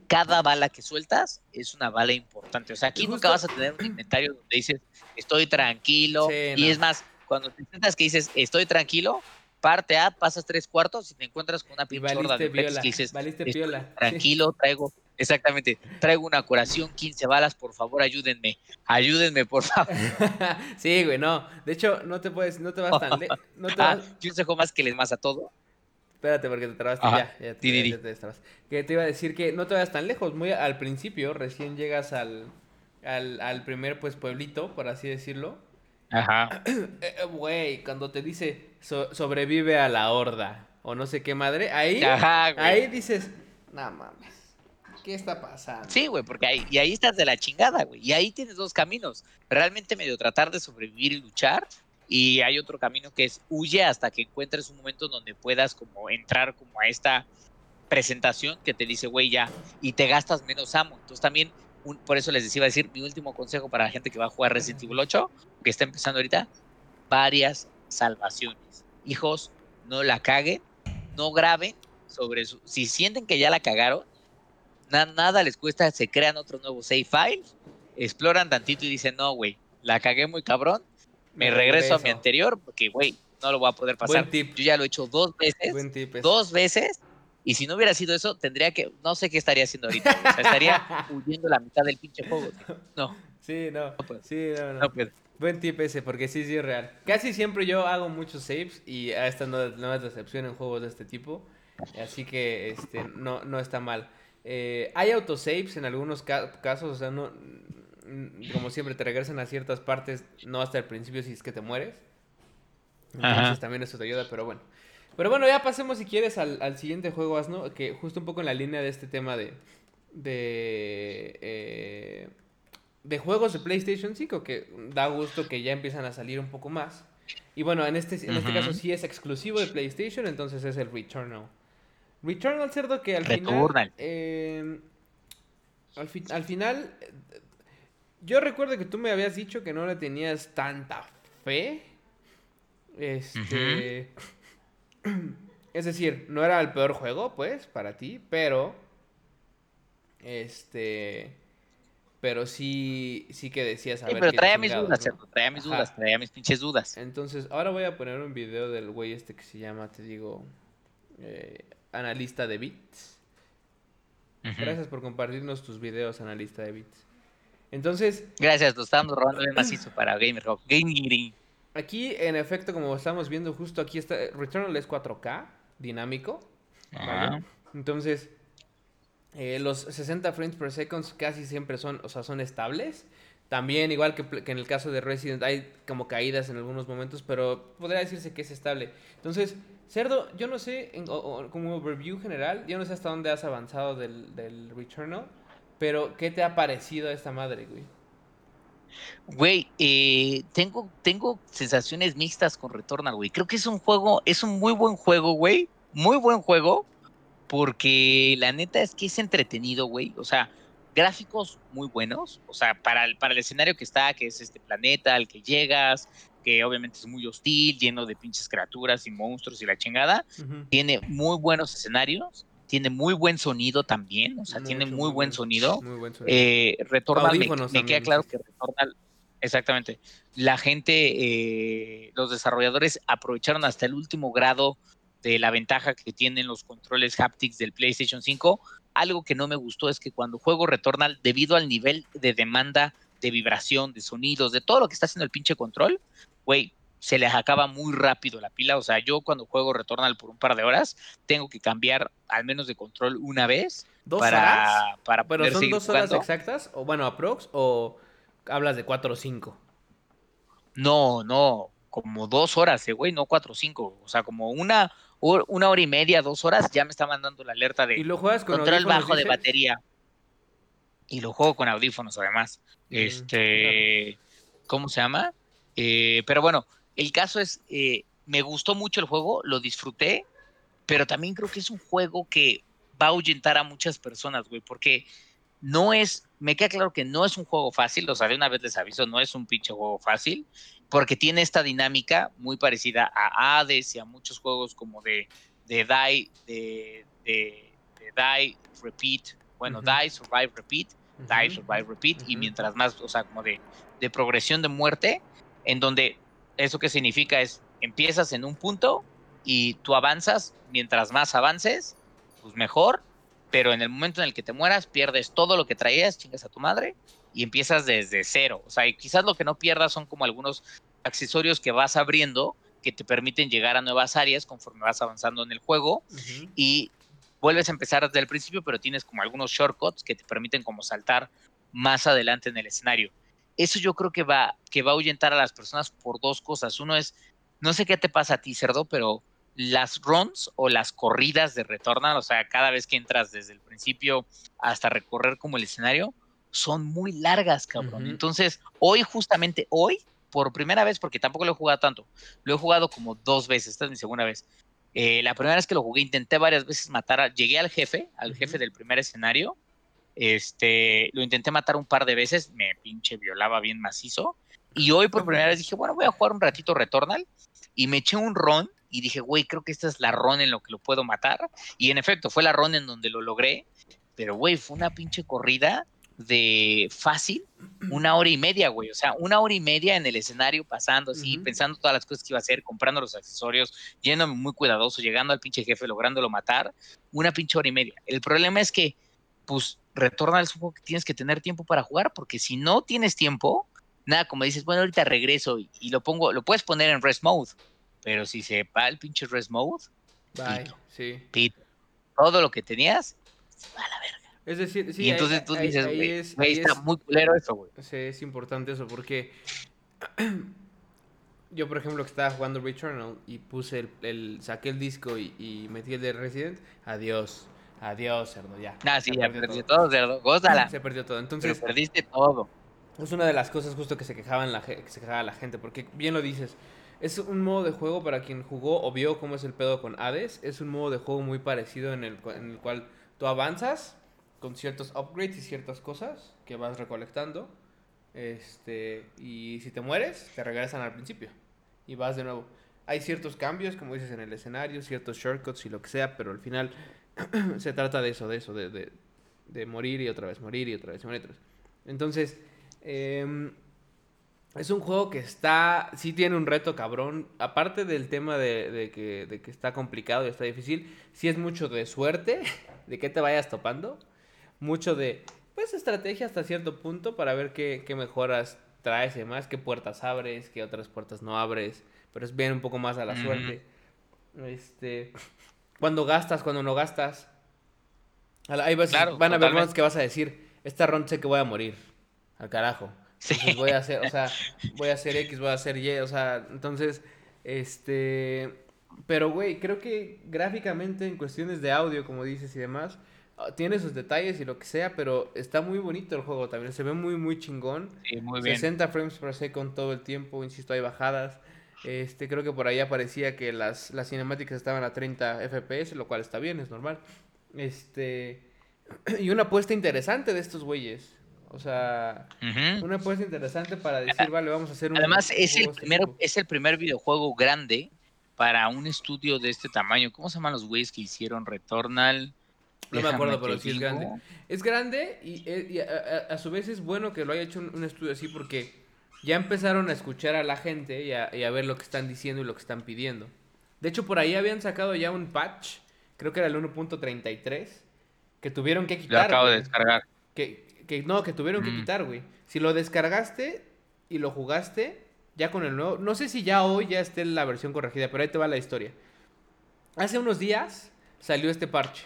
S2: cada bala que sueltas es una bala importante. O sea, aquí nunca vas a tener un inventario donde dices, estoy tranquilo,
S1: Sí,
S2: y
S1: no.
S2: es más, cuando te sientas que dices, estoy tranquilo, parte A, pasas tres cuartos y te encuentras con una
S1: Y
S2: pinche horda
S1: valiste
S2: de que dices,
S1: piola. sí.
S2: tranquilo, traigo, exactamente, traigo una curación, 15 balas, por favor, ayúdenme, ayúdenme, por favor.
S1: sí, güey, no. De hecho, no te puedes, no te vas tan lejos. No te
S2: Ah,
S1: vas...
S2: yo más que les más a todo.
S1: Espérate, porque te trabaste ya. Ya, te- ya te. Que te iba a decir que no te vayas tan lejos. Muy al principio, recién llegas al, al, al primer pues pueblito, por así decirlo.
S2: Ajá.
S1: Eh, eh, Güey, cuando te dice so- sobrevive a la horda o no sé qué madre, ahí,
S2: Ajá,
S1: ahí dices, no mames, ¿qué está pasando?
S2: Sí, güey, porque ahí, y ahí estás de la chingada, güey. Y ahí tienes dos caminos. Realmente medio tratar de sobrevivir y luchar. Y hay otro camino que es huye hasta que encuentres un momento donde puedas como entrar como a esta presentación que te dice, güey, ya, y te gastas menos amo. Entonces también, un- por eso les decía, iba a decir, mi último consejo para la gente que va a jugar Resident Evil 8, que está empezando ahorita, varias salvaciones. Hijos, no la caguen, no graben sobre su... Si sienten que ya la cagaron, na- nada les cuesta, se crean otro nuevo save file, exploran tantito y dicen, no, güey, la cagué muy cabrón, me
S1: Me
S2: regreso a mi anterior porque, güey, no lo voy a poder pasar.
S1: Buen tip.
S2: Yo ya lo he hecho dos veces,
S1: Buen tip. ese.
S2: dos veces, y si no hubiera sido eso, tendría que, no sé qué estaría haciendo ahorita, o sea, estaría huyendo la mitad del pinche juego. No,
S1: Sí, no.
S2: No puedo.
S1: Sí, no, no.
S2: no puedo.
S1: Buen tip ese, porque sí, sí es real. Casi siempre yo hago muchos saves y a esta no, no es decepción en juegos de este tipo. Así que este no, no está mal. Eh, hay autosaves en algunos ca- casos, o sea, no, mm, como siempre te regresan a ciertas partes, no hasta el principio si es que te mueres. Entonces
S2: Ajá.
S1: también eso te ayuda, pero bueno. Pero bueno, ya pasemos si quieres al, al siguiente juego, Asno, que justo un poco en la línea de este tema de... de eh, de juegos de PlayStation 5 que da gusto que ya empiezan a salir un poco más. Y bueno, en este, en este caso sí es exclusivo de PlayStation, entonces es el Returnal. Returnal, cerdo, que al
S2: Returnal.
S1: final... eh, al, fi- al final... Yo recuerdo que tú me habías dicho que no le tenías tanta fe. Este... Es decir, no era el peor juego, pues, para ti, pero... Este... Pero sí, sí que decías a
S2: Sí,
S1: ver
S2: pero traía mis dudas,
S1: ¿no?
S2: traía mis
S1: Ajá.
S2: dudas, traía mis pinches dudas.
S1: Entonces, ahora voy a poner un video del güey este que se llama, te digo, eh, analista de bits. Gracias por compartirnos tus videos, analista de bits. Entonces,
S2: Gracias, lo estamos robando bien macizo para Gamer Rock. Gaming.
S1: aquí, en efecto, como estamos viendo justo aquí está, Returnal es 4K, dinámico. ¿vale?
S2: Ajá.
S1: Entonces, eh, los 60 frames per second casi siempre son, o sea, son estables. También, igual que, en el caso de Resident, hay como caídas en algunos momentos, pero podría decirse que es estable. Entonces, Cerdo, yo no sé, como review general, yo no sé hasta dónde has avanzado del, Returnal, pero ¿qué te ha parecido esta madre, güey?
S2: Güey, eh, tengo, tengo sensaciones mixtas con Returnal, güey. Creo que es un juego, es un muy buen juego, güey. Muy buen juego. Porque la neta es que es entretenido, güey. O sea, gráficos muy buenos. O sea, para el, para el escenario que está, que es este planeta al que llegas, que obviamente es muy hostil, lleno de pinches criaturas y monstruos y la chingada. Tiene muy buenos escenarios. Tiene muy buen sonido también. O sea, tiene muy
S1: muy
S2: buen sonido.
S1: Muy buen sonido.
S2: Eh, Returnal, me, me queda claro que Returnal, exactamente, la gente, eh, los desarrolladores aprovecharon hasta el último grado de la ventaja que tienen los controles haptics del PlayStation 5. Algo que no me gustó es que cuando juego Returnal, debido al nivel de demanda de vibración, de sonidos, de todo lo que está haciendo el pinche control, güey, se les acaba muy rápido la pila. O sea, yo cuando juego Returnal por un par de horas, tengo que cambiar al menos de control una vez
S1: ¿Dos horas?
S2: para, para
S1: ¿Pero
S2: poder
S1: son
S2: seguir
S1: dos horas
S2: jugando.
S1: exactas? O bueno, aprox, o hablas de cuatro o cinco.
S2: No, no, como dos horas, eh, güey, no cuatro o cinco. O sea, como una, una hora y media, dos horas, ya me está mandando la alerta
S1: ¿Y
S2: de
S1: lo juegas con
S2: control bajo de
S1: dices?
S2: batería. Y lo juego con audífonos, además.
S1: Mm,
S2: Este, ¿cómo se llama? Eh, pero bueno, el caso es, eh, me gustó mucho el juego, lo disfruté, pero también creo que es un juego que va a ahuyentar a muchas personas, güey, porque no es, me queda claro que no es un juego fácil, o sea, de una vez les aviso, no es un pinche juego fácil, porque tiene esta dinámica muy parecida a Hades y a muchos juegos como de, de Die, de, de, de Die, Repeat, bueno,
S1: Ujú.
S2: Die, Survive, Repeat, Die,
S1: Ujú.
S2: Survive, Repeat, y mientras más, o sea, como de, de progresión de muerte, en donde eso que significa es, empiezas en un punto y tú avanzas, mientras más avances, pues mejor, pero en el momento en el que te mueras, pierdes todo lo que traías, chingas a tu madre, y empiezas desde cero. O sea, y quizás lo que no pierdas son como algunos accesorios que vas abriendo que te permiten llegar a nuevas áreas conforme vas avanzando en el juego y vuelves a empezar desde el principio, pero tienes como algunos shortcuts que te permiten como saltar más adelante en el escenario. Eso yo creo que va, que va a ahuyentar a las personas por dos cosas. Uno es, no sé qué te pasa a ti, cerdo, pero las runs o las corridas de Returnal, o sea, cada vez que entras desde el principio hasta recorrer como el escenario, son muy largas, cabrón. Entonces, hoy, justamente hoy, por primera vez, porque tampoco lo he jugado tanto, lo he jugado como dos veces, esta es mi segunda vez. Eh, la primera vez que lo jugué, intenté varias veces matar, a- llegué al jefe, al jefe del primer escenario, este, lo intenté matar un par de veces, me pinche violaba bien macizo, y hoy por primera vez dije, bueno, voy a jugar un ratito Returnal, y me eché un ron, y dije, güey, creo que esta es la ron en lo que lo puedo matar, y en efecto, fue la ron en donde lo logré, pero güey, fue una pinche corrida de fácil, una hora y media, güey. O sea, una hora y media en el escenario, pasando así, pensando todas las cosas que iba a hacer, comprando los accesorios, yéndome muy cuidadoso, llegando al pinche jefe, lográndolo matar, una pinche hora y media. El problema es que, pues, retorna al juego que tienes que tener tiempo para jugar, porque si no tienes tiempo, nada, como dices, bueno, ahorita regreso y, y lo pongo, lo puedes poner en rest mode, pero si se va el pinche rest mode,
S1: Bye.
S2: Pito.
S1: Sí.
S2: pito, todo lo que tenías, se va a la verga.
S1: Es decir, sí,
S2: y
S1: ahí-
S2: entonces tú dices,
S1: ahí es-
S2: está
S1: es-
S2: muy culero eso, güey.
S1: Sí, es importante eso porque yo, por ejemplo, que estaba jugando Returnal y puse el, el- saqué el disco y, y metí el de Resident, adiós, adiós, cerdo, ya.
S2: Ah, sí,
S1: Se
S2: ya
S1: perdió
S2: perdí todo, cerdo. Gózala.
S1: Se perdió todo.
S2: Pero
S1: Entonces,
S2: perdiste todo.
S1: es una de las cosas justo que se quejaban la, que se quejaba la gente, porque bien lo dices, es un modo de juego para quien jugó o vio cómo es el pedo con Hades, es un modo de juego muy parecido en el, en el cual tú avanzas con ciertos upgrades y ciertas cosas que vas recolectando, este, y si te mueres, te regresan al principio y vas de nuevo. Hay ciertos cambios, como dices, en el escenario, ciertos shortcuts y lo que sea, pero al final se trata de eso, de eso, de, de, de morir y otra vez, morir y otra vez, morir y. Entonces, em, es un juego que está, sí tiene un reto cabrón. Aparte del tema de, de que, de que está complicado y está difícil, sí es mucho de suerte, de que te vayas topando. Mucho de, pues, estrategia hasta cierto punto para ver qué, qué mejoras traes y demás, qué puertas abres, qué otras puertas no abres. Pero es bien un poco más a la suerte. Este, cuando gastas, cuando no gastas. Hay veces,
S2: Claro,
S1: van a haber runs que vas a decir, esta run sé que voy a morir. Al carajo.
S2: Sí.
S1: Entonces voy a hacer, o sea, voy a hacer X, voy a hacer Y, o sea, entonces, este, Pero, güey, creo que gráficamente, en cuestiones de audio, como dices y demás, tiene sus detalles y lo que sea, pero está muy bonito el juego también. Se ve muy, muy chingón.
S2: Sí, muy bien.
S1: 60 frames per second todo el tiempo, insisto, hay bajadas. Este, creo que por ahí aparecía que las, las cinemáticas estaban a 30 FPS, lo cual está bien, es normal. Este, y una apuesta interesante de estos güeyes. O sea, una apuesta interesante para decir, vale, vamos a hacer un.
S2: Además, es el,
S1: este
S2: primer,
S1: tipo.
S2: es el primer videojuego grande para un estudio de este tamaño. ¿Cómo se llaman los güeyes que hicieron Returnal?
S1: No me acuerdo, pero sí es grande. Es grande y, eh, y a, a- a su vez es bueno que lo haya hecho un, un estudio así porque ya empezaron a escuchar a la gente y a, y a ver lo que están diciendo y lo que están pidiendo. De hecho, por ahí habían sacado ya un patch, creo que era el 1.33, que tuvieron que
S2: Lo
S1: quitar.
S2: acabo de descargar.
S1: Que, que no, que tuvieron que
S2: Mm.
S1: quitar, güey. Si lo descargaste y lo jugaste, ya con el nuevo. No sé si ya hoy ya esté la versión corregida, pero ahí te va la historia. Hace unos días salió este parche.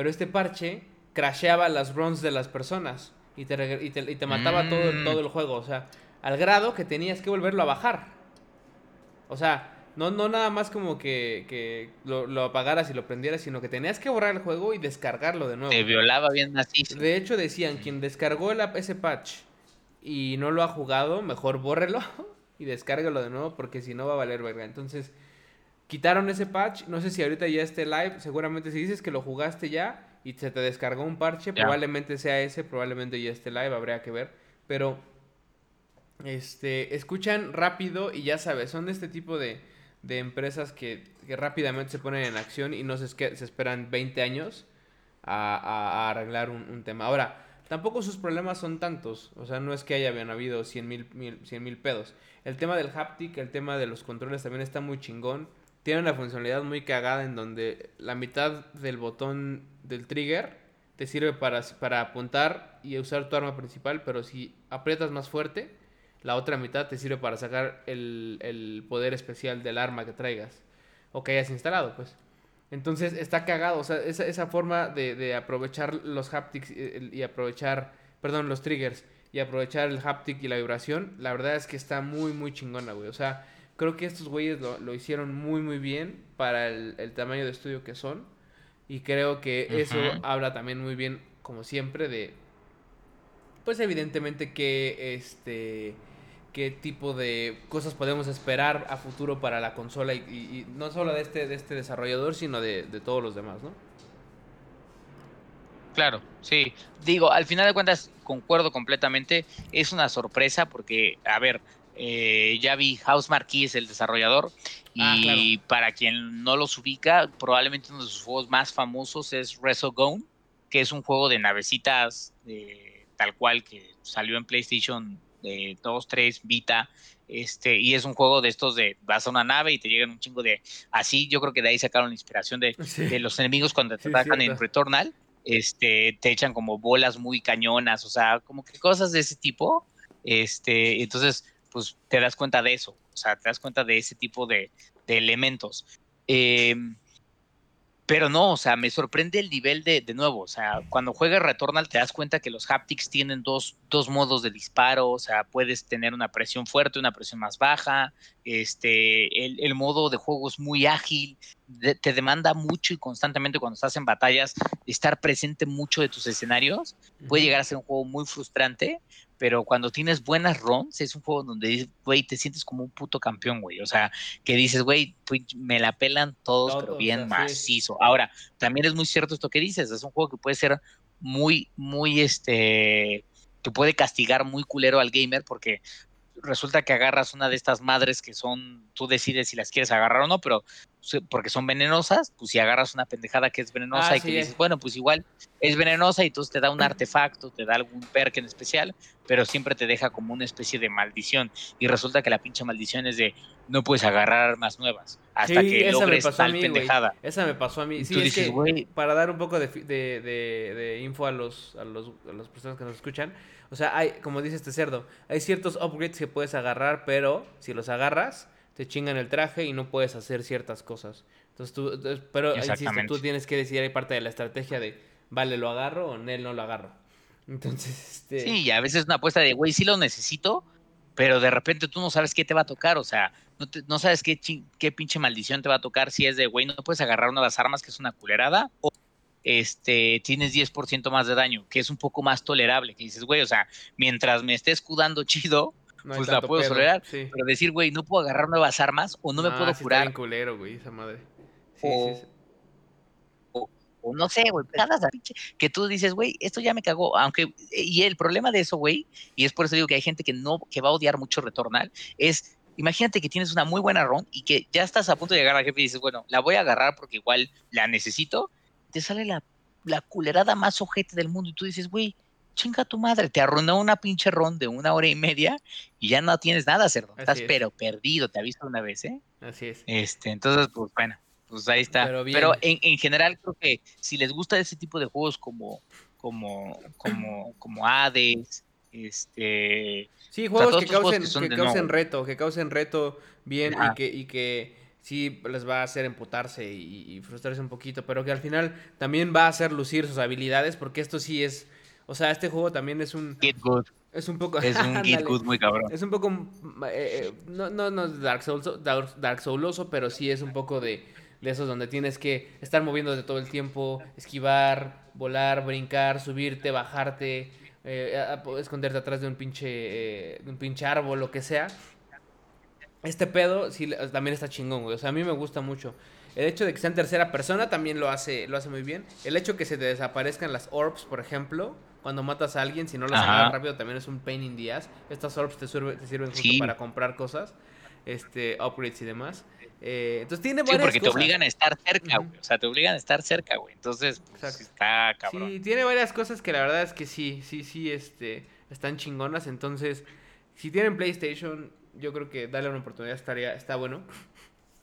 S1: Pero este parche crasheaba las runs de las personas. Y te, y te, y te mataba todo, el-
S2: Mm.
S1: todo el juego. O sea, al grado que tenías que volverlo a bajar. O sea, no, no nada más como que, que lo, lo apagaras y lo prendieras, sino que tenías que borrar el juego y descargarlo de nuevo.
S2: Te violaba bien macizo.
S1: De hecho, decían, quien descargó el, ese patch y no lo ha jugado, mejor bórrelo y descárguelo de nuevo porque si no va a valer verga. Entonces, quitaron ese patch. No sé si ahorita ya esté live. Seguramente si dices que lo jugaste ya y se te descargó un parche, probablemente sea ese, probablemente ya esté live, habría que ver. Pero, este, escuchan rápido y ya sabes, son de este tipo de, de empresas que, que rápidamente se ponen en acción y no se, se esperan 20 años a, a- a arreglar un, un tema. Ahora, tampoco sus problemas son tantos. O sea, no es que haya habían habido 100 mil pedos. El tema del haptic, el tema de los controles también está muy chingón. Tiene una funcionalidad muy cagada en donde la mitad del botón del trigger te sirve para, para apuntar y usar tu arma principal, pero si aprietas más fuerte, la otra mitad te sirve para sacar el, el poder especial del arma que traigas o que hayas instalado, pues. Entonces está cagado, o sea, esa, esa forma de, de aprovechar los haptics y, el- y aprovechar, perdón, los triggers y aprovechar el haptic y la vibración, la verdad es que está muy, muy chingona, güey. O sea, creo que estos güeyes lo, lo hicieron muy, muy bien para el, el tamaño de estudio que son. Y creo que eso habla también muy bien, como siempre, de, pues evidentemente que este qué tipo de cosas podemos esperar a futuro para la consola y, y- y no solo de este de este desarrollador sino de, de todos los demás no
S2: Claro, sí. Digo, al final de cuentas, concuerdo completamente. Es una sorpresa porque, a ver, eh, ya vi House Marquee es el desarrollador
S1: Ah,
S2: y para quien no los ubica, probablemente uno de sus juegos más famosos es Resogun, que es un juego de navecitas eh, tal cual que salió en PlayStation de 2, 3, Vita. Este, y es un juego de estos de vas a una nave y te llegan un chingo de así, yo creo que de ahí sacaron la inspiración de,
S1: Sí.
S2: de los enemigos cuando te
S1: Sí,
S2: atacan en. Returnal, este, te echan como bolas muy cañonas, o sea, como que cosas de ese tipo, este, entonces, pues te das cuenta de eso, o sea, te das cuenta de ese tipo de, de elementos. Em, pero no, o sea, me sorprende el nivel de, de nuevo, o sea, cuando juegas Returnal te das cuenta que los haptics tienen dos, dos modos de disparo, o sea, puedes tener una presión fuerte, una presión más baja, este, el, el modo de juego es muy ágil, de- te demanda mucho y constantemente cuando estás en batallas estar presente mucho de tus escenarios, puede llegar a ser un juego muy frustrante, pero cuando tienes buenas runs, es un juego donde, güey, te sientes como un puto campeón, güey. O sea, que dices, güey, me la pelan todos, pero bien
S1: es.
S2: macizo. Ahora, también es muy cierto esto que dices, es un juego que puede ser muy, muy, este, que puede castigar muy culero al gamer porque resulta que agarras una de estas madres que son, tú decides si las quieres agarrar o no, pero porque son venenosas, pues si agarras una pendejada que es venenosa
S1: Ah,
S2: y que
S1: sí,
S2: dices, bueno, pues igual es venenosa y entonces te da un artefacto, te da algún perk en especial, pero siempre te deja como una especie de maldición. Y resulta que la pinche maldición es de no puedes agarrar armas nuevas hasta
S1: Sí,
S2: que logres tal
S1: mí,
S2: pendejada.
S1: Esa me pasó a mí. Sí,
S2: tú
S1: es
S2: dices,
S1: que
S2: güey.
S1: para dar un poco de, de, de- de info a los, a los a las personas que nos escuchan, o sea, hay, como dice este cerdo, hay ciertos upgrades que puedes agarrar, pero si los agarras, te chingan el traje y no puedes hacer ciertas cosas. Entonces tú, pero insisto, tú tienes que decidir, hay parte de la estrategia de, vale, lo agarro o en él no lo agarro. Entonces, este...
S2: Sí, y a veces es una apuesta de, güey, sí lo necesito, pero de repente tú no sabes qué te va a tocar, o sea, no, no sabes qué, qué pinche maldición te va a tocar si es de, güey, no puedes agarrar una de las armas que es una culerada, este, tienes 10% más de daño, que es un poco más tolerable, que dices, güey, o sea, mientras me esté escudando chido, pues la puedo tolerar, pero decir, güey, no puedo agarrar nuevas armas o no me puedo curar.
S1: culero, güey, esa madre.
S2: Sí, sí, o no sé, güey, que tú dices, güey, esto ya me cagó, aunque, y el problema de eso, güey, y es por eso digo que hay gente que no, que va a odiar mucho Returnal, es, imagínate que tienes una muy buena run y que ya estás a punto de llegar al jefe y dices, bueno, la voy a agarrar porque igual la necesito, te sale la, la culerada más ojete del mundo y tú dices, güey, chinga tu madre, te arruinó una pinche ron de una hora y media y ya no tienes nada, cerdo, estás pero perdido, te ha visto una vez, ¿eh?
S1: Así es.
S2: Este, entonces, pues bueno pues ahí está. Pero, en, general creo que si les gusta ese tipo de juegos como, como, como, como Hades, este...
S1: Sí, juegos que causen, que, causen reto, que causen reto bien y que, y que sí les va a hacer emputarse y, frustrarse un poquito, pero que al final también va a hacer lucir sus habilidades, porque esto sí es, o sea, este juego también es un...
S2: Get good.
S1: Es un poco...
S2: Es un Get good muy cabrón.
S1: Es un poco... Eh, eh, no, no, no Dark, Souls, Dark Souloso, pero sí es un poco de de esos donde tienes que estar moviéndote todo el tiempo, esquivar, volar, brincar, subirte, bajarte, eh, esconderte atrás de un pinche, eh, de un pinche árbol, lo que sea. Este pedo sí también está chingón, güey. O sea, a mí me gusta mucho. El hecho de que sea en tercera persona también lo hace, lo hace muy bien. El hecho de que se te desaparezcan las orbs, por ejemplo, cuando matas a alguien, si no las agarras rápido, también es un pain in the ass. Estas orbs te, te sirven justo para comprar cosas, este, upgrades y demás. Eh, entonces tiene varias
S2: sí, porque te obligan a estar cerca, güey. O sea, te obligan a estar cerca, güey. Entonces, pues, está cabrón.
S1: Sí, tiene varias cosas que la verdad es que sí, sí, sí, este, están chingonas. Entonces, si tienen PlayStation, yo creo que darle una oportunidad estaría, está bueno.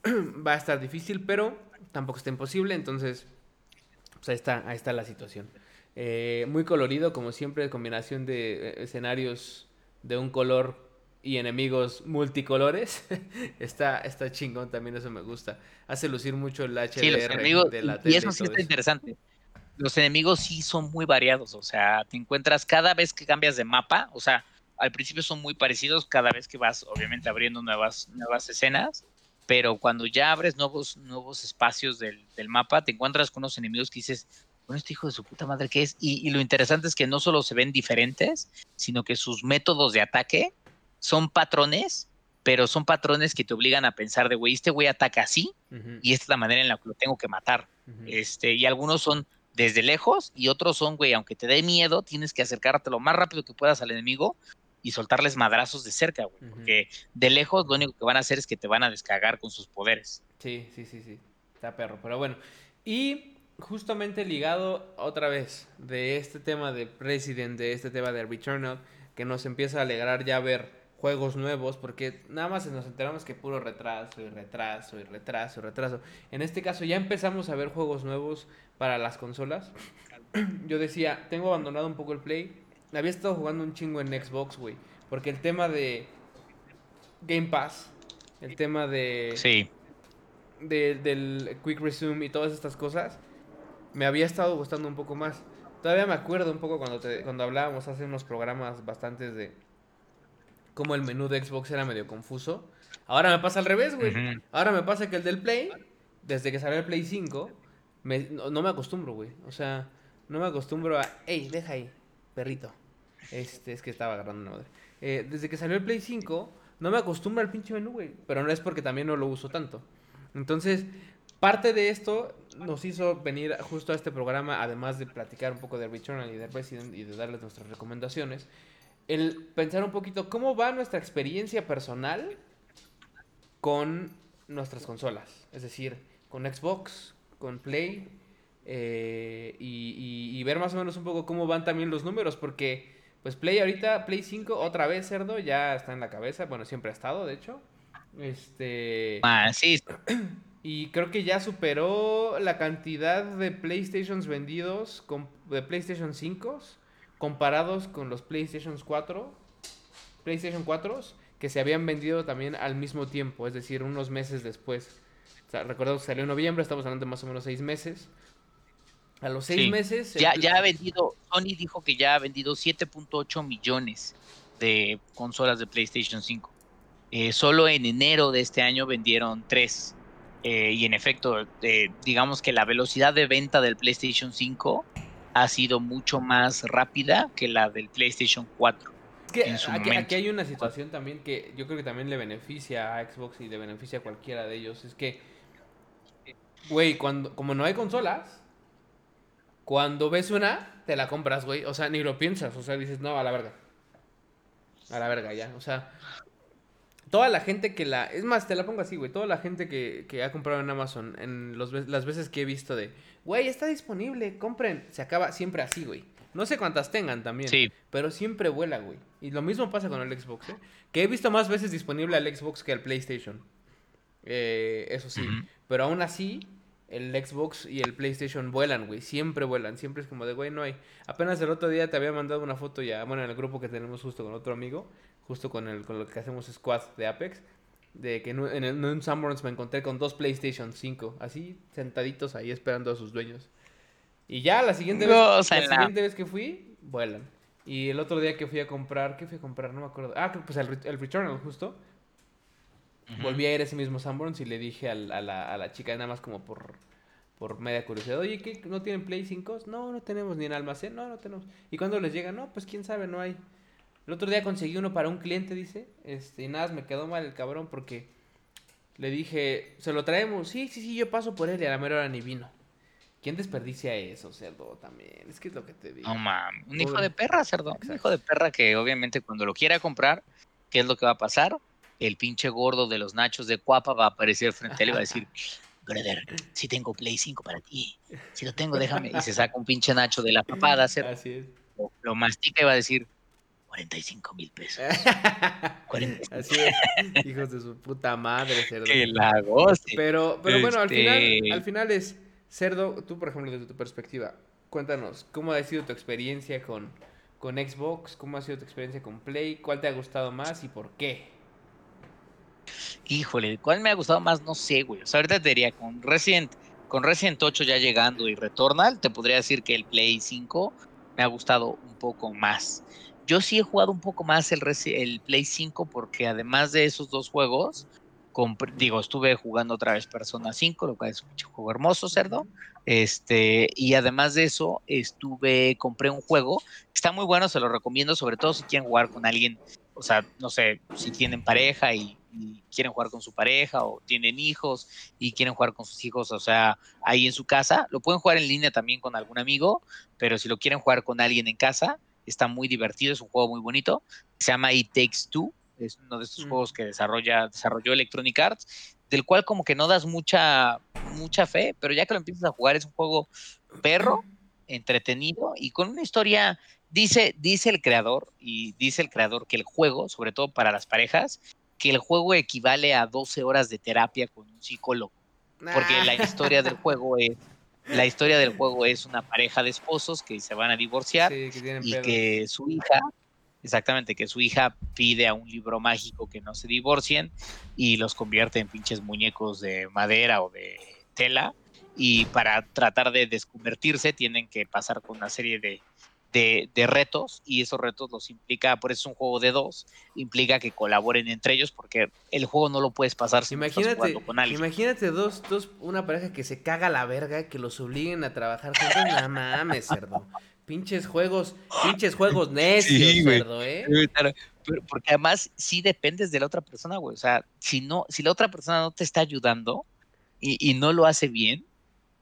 S1: Va a estar difícil, pero tampoco está imposible. Entonces, pues ahí está, ahí está la situación. Eh, muy colorido, como siempre, combinación de eh, escenarios de un color y enemigos multicolores. está, está chingón también, eso me gusta. Hace lucir mucho el HDR
S2: de la Y eso sí está interesante. Los enemigos sí son muy variados, o sea, te encuentras cada vez que cambias de mapa, o sea, al principio son muy parecidos cada vez que vas, obviamente, abriendo nuevas, nuevas escenas, pero cuando ya abres nuevos, nuevos espacios del, mapa, te encuentras con unos enemigos que dices, bueno, este hijo de su puta madre, ¿qué es? Y, y, lo interesante es que no solo se ven diferentes, sino que sus métodos de ataque son patrones, pero son patrones que te obligan a pensar de, güey, este güey ataca así y esta es la manera en la que lo tengo que matar. este, y algunos son desde lejos y otros son, güey, aunque te dé miedo, tienes que acercarte lo más rápido que puedas al enemigo y soltarles madrazos de cerca, güey, porque de lejos lo único que van a hacer es que te van a descargar con sus poderes.
S1: Sí, sí, sí, sí. Está perro, pero bueno. Y justamente ligado otra vez de este tema de Resident, de este tema de Returnal, que nos empieza a alegrar ya ver juegos nuevos, porque nada más nos enteramos que puro retraso y retraso y retraso y retraso. En este caso ya empezamos a ver juegos nuevos para las consolas. Yo decía, tengo abandonado un poco el Play. Había estado jugando un chingo en Xbox, güey. Porque el tema de Game Pass, el tema de...
S2: Sí.
S1: De, del Quick Resume y todas estas cosas, me había estado gustando un poco más. Todavía me acuerdo un poco cuando, te, cuando hablábamos hace unos programas bastantes de como el menú de Xbox era medio confuso. Ahora me pasa al revés, güey. Ahora me pasa que el del Play, desde que salió el Play 5, no, me acostumbro, güey. O sea, no me acostumbro a, ey, deja ahí, perrito. Este, es que estaba agarrando una madre. Eh, desde que salió el Play 5, no me acostumbro al pinche menú, güey. Pero no es porque también no lo uso tanto. Entonces, parte de esto nos hizo venir justo a este programa, además de platicar un poco de Returnal y de Resident y de darles nuestras recomendaciones el pensar un poquito cómo va nuestra experiencia personal con nuestras consolas. Es decir, con Xbox, con Play, eh, y, ver más o menos un poco cómo van también los números, porque pues Play ahorita, Play 5, otra vez cerdo, ya está en la cabeza, bueno, siempre ha estado, de hecho. Este...
S2: Ah, sí.
S1: Y creo que ya superó la cantidad de PlayStations vendidos con, de PlayStation 5 comparados con los PlayStation 4, PlayStation 4 que se habían vendido también al mismo tiempo, es decir, unos meses después. O sea, que salió en noviembre, estamos hablando de más o menos seis meses. A los seis meses...
S2: Ya, ya ha vendido, Sony dijo que ya ha vendido 7.8 millones de consolas de PlayStation 5. Eh, solo en enero de este año vendieron tres. Eh, y en efecto, eh, digamos que la velocidad de venta del PlayStation 5 ha sido mucho más rápida que la del PlayStation 4.
S1: Es que aquí, aquí, hay una situación también que yo creo que también le beneficia a Xbox y le beneficia a cualquiera de ellos. Es que, güey, cuando, como no hay consolas, cuando ves una, te la compras, güey. O sea, ni lo piensas. O sea, dices, no, a la verga. A la verga, ya. O sea, toda la gente que la. Es más, te la pongo así, güey. Toda la gente que, que ha comprado en Amazon, en los, las veces que he visto de, güey, está disponible, compren. Se acaba siempre así, güey. No sé cuántas tengan también. Sí. Pero siempre vuela, güey. Y lo mismo pasa con el Xbox, ¿eh? Que he visto más veces disponible al Xbox que al PlayStation. Eh, eso sí. Pero aún así, el Xbox y el PlayStation vuelan, güey. Siempre vuelan. Siempre es como de, güey, no hay. Apenas el otro día te había mandado una foto ya, bueno, en el grupo que tenemos justo con otro amigo, justo con, el, con lo que hacemos squad de Apex, de que en, en, en un Sunburns me encontré con dos PlayStation 5, así sentaditos ahí esperando a sus dueños. Y ya la siguiente, vez, la siguiente vez que fui, vuelan. Y el otro día que fui a comprar, ¿qué fui a comprar? No me acuerdo. Ah, pues el, el Returnal justo. Volví a ir a ese mismo Sanborns y le dije a la, a la chica, nada más como por, por media curiosidad, oye, ¿qué, ¿no tienen Play 5? No, no tenemos ni en almacén, no, no tenemos. ¿Y cuándo les llega? No, pues quién sabe, no hay. El otro día conseguí uno para un cliente, dice, este, y nada, me quedó mal el cabrón porque le dije, ¿se lo traemos? Sí, sí, sí, yo paso por él y a la mera hora ni vino. ¿Quién desperdicia eso, cerdo? También. Es que es lo que te digo.
S2: No mames. Un hijo de perra, cerdo. Un hijo de perra que obviamente cuando lo quiera comprar, ¿qué es lo que va a pasar? El pinche gordo de los nachos de Cuapa va a aparecer frente a él y va a decir, brother, si tengo Play 5 para ti, si lo tengo, déjame. Y se saca un pinche nacho de la papada, Así es. Lo, mastica y va a decir, 45 mil pesos.
S1: Así es, hijos de su puta madre, cerdo.
S2: Que la
S1: Pero, pero bueno, al final, este al final es, cerdo, tú por ejemplo, desde tu perspectiva, cuéntanos, ¿cómo ha sido tu experiencia con, con Xbox? ¿Cómo ha sido tu experiencia con Play? ¿Cuál te ha gustado más y por qué?
S2: Híjole, ¿cuál me ha gustado más? No sé, güey. O sea, ahorita te diría, con Resident, con Resident 8 ya llegando y Returnal, te podría decir que el Play 5 me ha gustado un poco más. Yo sí he jugado un poco más el, el Play 5 porque además de esos dos juegos, digo, estuve jugando otra vez Persona 5, lo cual es un juego hermoso, cerdo. Este, y además de eso, estuve, compré un juego, está muy bueno, se lo recomiendo, sobre todo si quieren jugar con alguien, o sea, no sé, si tienen pareja y quieren jugar con su pareja o tienen hijos y quieren jugar con sus hijos, o sea, ahí en su casa. Lo pueden jugar en línea también con algún amigo, pero si lo quieren jugar con alguien en casa, está muy divertido, es un juego muy bonito. Se llama It Takes Two, es uno de estos mm. juegos que desarrolla, desarrolló Electronic Arts, del cual como que no das mucha, mucha fe, pero ya que lo empiezas a jugar es un juego perro, entretenido y con una historia Dice, dice el creador, y dice el creador que el juego, sobre todo para las parejas, que el juego equivale a 12 horas de terapia con un psicólogo. Porque la historia del juego es la historia del juego es una pareja de esposos que se van a divorciar y que su hija, exactamente, que su hija pide a un libro mágico que no se divorcien y los convierte en pinches muñecos de madera o de tela y para tratar de desconvertirse tienen que pasar con una serie de de, retos y esos retos los implica, por eso es un juego de dos, implica que colaboren entre ellos porque el juego no lo puedes pasar si
S1: imagínate, no estás con alguien. Imagínate dos, dos, una pareja que se caga la verga, que los obliguen a trabajar juntos, no mames, cerdo. Pinches juegos, pinches juegos necios, cerdo, ¿eh?
S2: porque además sí dependes de la otra persona, güey. O sea, si no, si la otra persona no te está ayudando y, y no lo hace bien,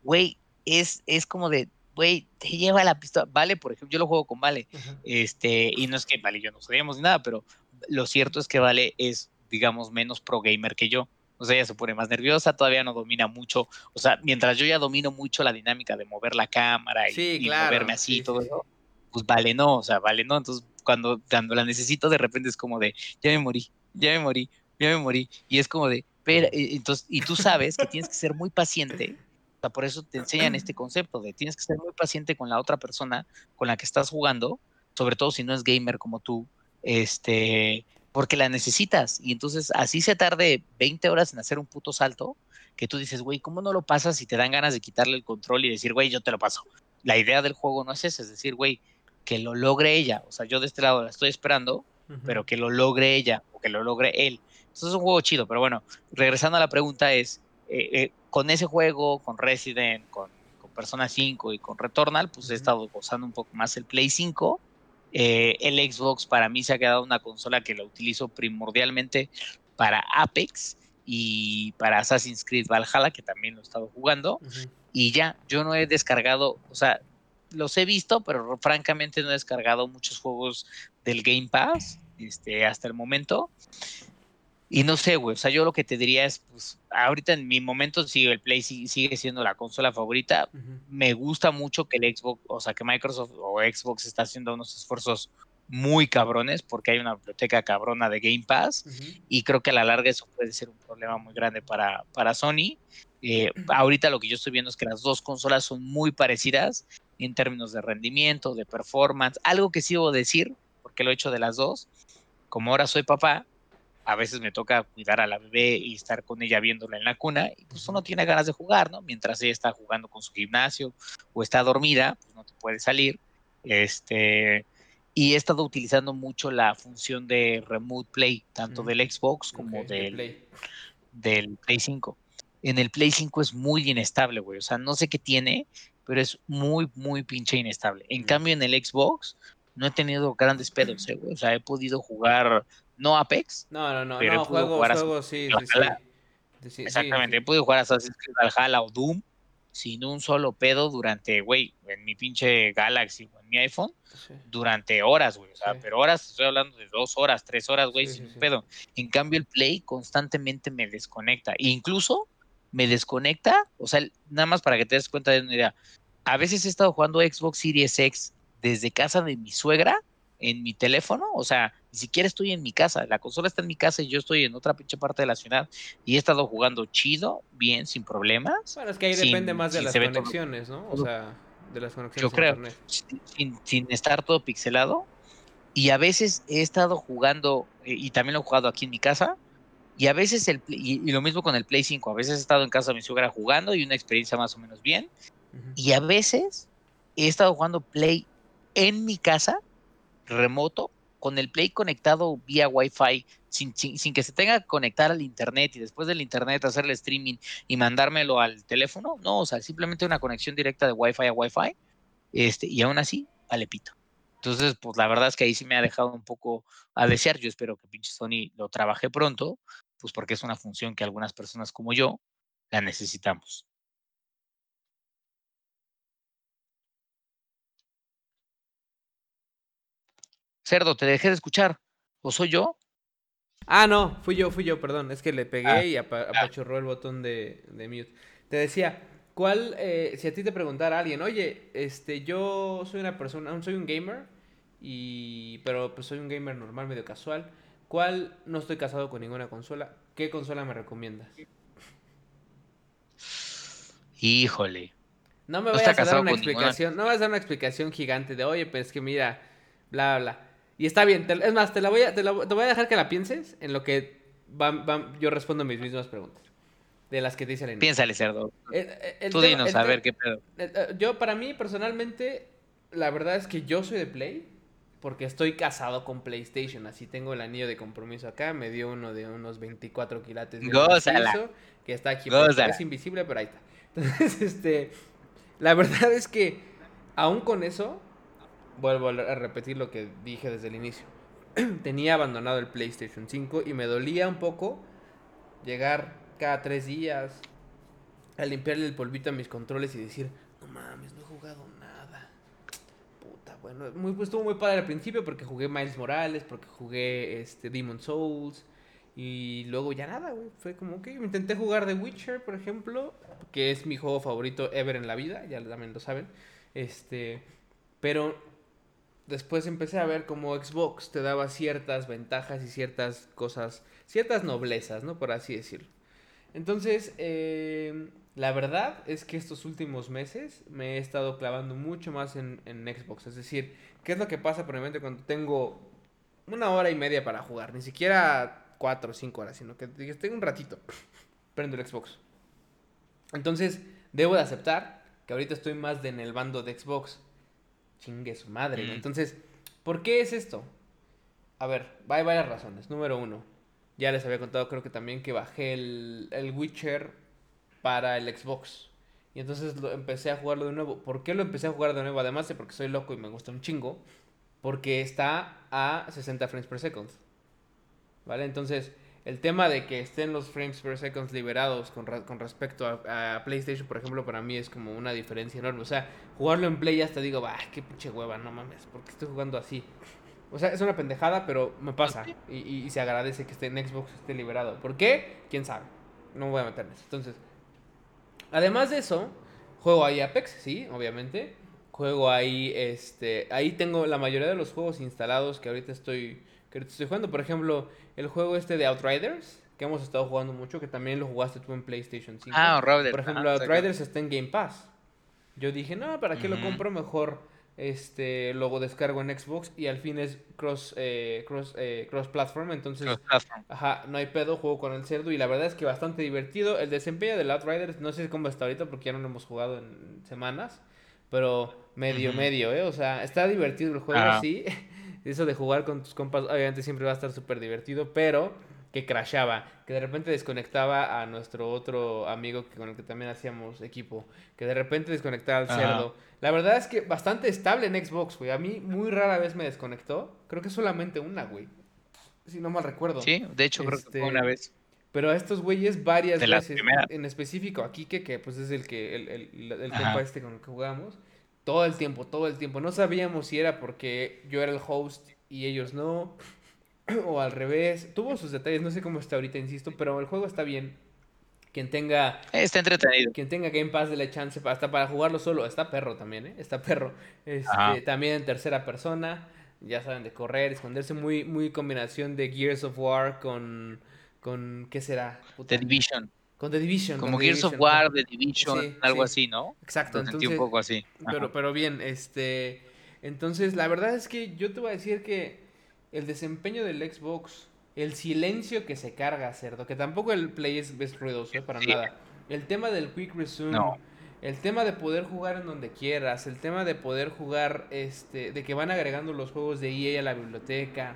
S2: güey, es, es como de, güey, te lleva la pistola. Vale, por ejemplo, yo lo juego con Vale. Este, y no es que Vale yo no sabíamos ni nada, pero lo cierto es que Vale es, digamos, menos pro gamer que yo. O sea, ella se pone más nerviosa, todavía no domina mucho. O sea, mientras yo ya domino mucho la dinámica de mover la cámara y, moverme así y todo eso, pues vale no, o sea, vale no. Entonces, cuando, cuando la necesito, de repente es como de, ya me morí, ya me morí, ya me morí. Y es como de, pero, entonces, y tú sabes que tienes que ser muy paciente por eso te enseñan este concepto de tienes que ser muy paciente con la otra persona con la que estás jugando, sobre todo si no es gamer como tú, este, porque la necesitas. Y entonces así se tarde 20 horas en hacer un puto salto, que tú dices, güey, ¿cómo no lo pasas si te dan ganas de quitarle el control y decir, güey, yo te lo paso? La idea del juego no es esa, es decir, güey, que lo logre ella. O sea, yo de este lado la estoy esperando pero que lo logre ella o que lo logre él. Eso es un juego chido, pero bueno, regresando a la pregunta es, eh, eh, con ese juego, con Resident, con, con, Persona 5 y con Returnal, pues he estado gozando un poco más el Play 5. Eh, el Xbox para mí se ha quedado una consola que la utilizo primordialmente para Apex y para Assassin's Creed Valhalla, que también lo he estado jugando. Y ya, yo no he descargado, o sea, los he visto, pero francamente no he descargado muchos juegos del Game Pass este, hasta el momento. Y no sé, güey, o sea, yo lo que te diría es, pues, ahorita en mi momento sigue el Play sigue siendo la consola favorita. Me gusta mucho que el Xbox, o sea, que Microsoft o Xbox está haciendo unos esfuerzos muy cabrones porque hay una biblioteca cabrona de Game Pass y creo que a la larga eso puede ser un problema muy grande para, para Sony. Eh, ahorita lo que yo estoy viendo es que las dos consolas son muy parecidas en términos de rendimiento, de performance. Algo que sí debo decir, porque lo he hecho de las dos, como ahora soy papá, a veces me toca cuidar a la bebé y estar con ella viéndola en la cuna, y pues uno tiene ganas de jugar, ¿no? Mientras ella está jugando con su gimnasio o está dormida, pues no te puede salir. Este, y he estado utilizando mucho la función de Remote Play, tanto del Xbox como del, Play. del Play 5. En el Play 5 es muy inestable, güey. O sea, no sé qué tiene, pero es muy, muy pinche inestable. En cambio, en el Xbox no he tenido grandes pedos, eh, güey. O sea, he podido jugar, no Apex.
S1: No, no, no, pero no, juego, juego, sí,
S2: sí, sí. Exactamente, he podido jugar Assassin's Creed Valhalla o Doom sin un solo pedo durante, güey, en mi pinche Galaxy o en mi iPhone, durante horas, güey. O sea, pero horas, estoy hablando de dos horas, tres horas, güey, sin un pedo. En cambio, el Play constantemente me desconecta. E incluso me desconecta, o sea, nada más para que te des cuenta de una idea. A veces he estado jugando Xbox Series X desde casa de mi suegra en mi teléfono, o sea, ni siquiera estoy en mi casa, la consola está en mi casa y yo estoy en otra pinche parte de la ciudad y he estado jugando chido, bien, sin problemas.
S1: Bueno, es que ahí depende más de las conexiones, ¿no? O sea, de las conexiones.
S2: Yo creo, sin, estar todo pixelado. Y a veces he estado jugando, eh, y también lo he jugado aquí en mi casa, y a veces, el, y, lo mismo con el Play 5, a veces he estado en casa de mi suegra jugando y una experiencia más o menos bien, y a veces he estado jugando Play en mi casa remoto con el Play conectado vía Wi-Fi, sin, sin, que se tenga que conectar al Internet y después del Internet hacer el streaming y mandármelo al teléfono. No, o sea, simplemente una conexión directa de Wi-Fi a Wi-Fi. Este, y aún así, alepito. Entonces, pues la verdad es que ahí sí me ha dejado un poco a desear. Yo espero que pinche Sony lo trabaje pronto, pues porque es una función que algunas personas como yo la necesitamos. Cerdo, te dejé de escuchar. ¿O soy yo?
S1: Ah, no, fui yo, fui yo, perdón. Es que le pegué ah, y apachurró el botón de, de, mute. Te decía, ¿cuál, eh, si a ti te preguntara alguien, oye, este, yo soy una persona, soy un gamer, y, pero pues soy un gamer normal, medio casual, ¿cuál, no estoy casado con ninguna consola, qué consola me recomiendas?
S2: Híjole.
S1: No me vayas a dar una explicación, no me vas a dar una explicación gigante de, oye, pues que mira, bla, bla. Y está bien, es más, te la voy a, te, voy a dejar que la pienses en lo que yo respondo mis mismas preguntas. De las que te hice
S2: Piénsale, cerdo. Eh, Tú dinos, a ver qué pedo.
S1: Eh, yo, para mí, personalmente, la verdad es que yo soy de Play. Porque estoy casado con PlayStation. Así tengo el anillo de compromiso acá. Me dio uno de unos 24 quilates de
S2: Gózala.
S1: Que está aquí. Es invisible, pero ahí está. Entonces, este. La verdad es que, aún con eso, vuelvo a repetir lo que dije desde el inicio. Tenía abandonado el PlayStation 5 y me dolía un poco llegar cada tres días a limpiarle el polvito a mis controles y decir, no mames, no he jugado nada. Puta, bueno, muy, pues, estuvo muy padre al principio porque jugué Miles Morales, porque jugué este, Demon Souls. Y luego ya nada, güey. Fue como que intenté jugar The Witcher, por ejemplo, que es mi juego favorito ever en la vida, ya también lo saben. Este, pero después empecé a ver cómo Xbox te daba ciertas ventajas y ciertas cosas, ciertas noblezas, ¿no? Por así decirlo. Entonces, em, la verdad es que estos últimos meses me he estado clavando mucho más en, Xbox. Es decir, ¿qué es lo que pasa probablemente cuando tengo una hora y media para jugar? Ni siquiera cuatro o cinco horas, sino que tengo un ratito. Prendo el Xbox. Entonces, debo de aceptar que ahorita estoy más de en el bando de Xbox chingue su madre. Entonces, ¿por qué es esto? A ver, hay varias razones. Número uno, ya les había contado, creo que también que bajé el, el Witcher para el Xbox. Y entonces lo, empecé a jugarlo de nuevo. ¿Por qué lo empecé a jugar de nuevo? Además de porque soy loco y me gusta un chingo. Porque está a 60 frames per second. ¿Vale? Entonces, el tema de que estén los frames per second liberados con, con respecto a, a, PlayStation, por ejemplo, para mí es como una diferencia enorme. O sea, jugarlo en Play hasta digo, bah, qué pinche hueva, no mames, ¿por qué estoy jugando así? O sea, es una pendejada, pero me pasa. Y, y, y se agradece que esté en Xbox esté liberado. ¿Por qué? ¿Quién sabe? No me voy a meter en eso. Entonces, además de eso, juego ahí Apex, sí, obviamente. Juego ahí, este, ahí tengo la mayoría de los juegos instalados que ahorita estoy, que estoy jugando. Por ejemplo, el juego este de Outriders, que hemos estado jugando mucho, que también lo jugaste tú en PlayStation 5.
S2: Ah, Robert.
S1: Por ejemplo, ah, Outriders está en Game Pass. Yo dije, no, ¿para qué uh -huh. lo compro? Mejor este luego descargo en Xbox y al fin es cross eh, cross eh, cross platform entonces
S2: cross platform.
S1: ajá no hay pedo juego con el cerdo y la verdad es que bastante divertido el desempeño del Outriders no sé cómo está ahorita porque ya no lo hemos jugado en semanas pero medio uh -huh. medio eh o sea está divertido el juego
S2: Ajá.
S1: sí eso de jugar con tus compas obviamente siempre va a estar súper divertido pero que crashaba, que de repente desconectaba a nuestro otro amigo con el que también hacíamos equipo, que de repente desconectaba al
S2: Ajá.
S1: cerdo. La verdad es que bastante estable en Xbox, güey. A mí muy rara vez me desconectó. Creo que solamente una, güey. Si no mal recuerdo.
S2: Sí, de hecho creo que
S1: Este,
S2: fue una vez.
S1: Pero a estos güeyes varias
S2: De
S1: veces, en específico a Kike, que pues es el que el, el, el
S2: Ajá.
S1: compa este con el que jugamos, todo el tiempo, todo el tiempo. No sabíamos si era porque yo era el host y ellos no, o al revés. Tuvo sus detalles, no sé cómo está ahorita, insisto, pero el juego está bien. Quien tenga
S2: Está entretenido.
S1: quien tenga Game Pass de la chance hasta para jugarlo solo, está perro también, ¿eh? Está perro. Este, también en tercera persona, ya saben, de correr, esconderse, muy, muy combinación de Gears of War con, con ¿qué será? Puta.
S2: The Division.
S1: Con The Division.
S2: Como Gears of War. The Division,
S1: Sí,
S2: algo
S1: sí.
S2: así, ¿no?
S1: Exacto,
S2: sentí
S1: entonces,
S2: un poco así. Ajá.
S1: pero, pero bien, este, entonces la verdad es que yo te voy a decir que el desempeño del Xbox, el silencio que se carga, cerdo, que tampoco el Play es, es ruidoso, eh, para
S2: Sí.
S1: nada. El tema del Quick Resume,
S2: No.
S1: el tema de poder jugar en donde quieras, el tema de poder jugar, este, de que van agregando los juegos de EA a la biblioteca,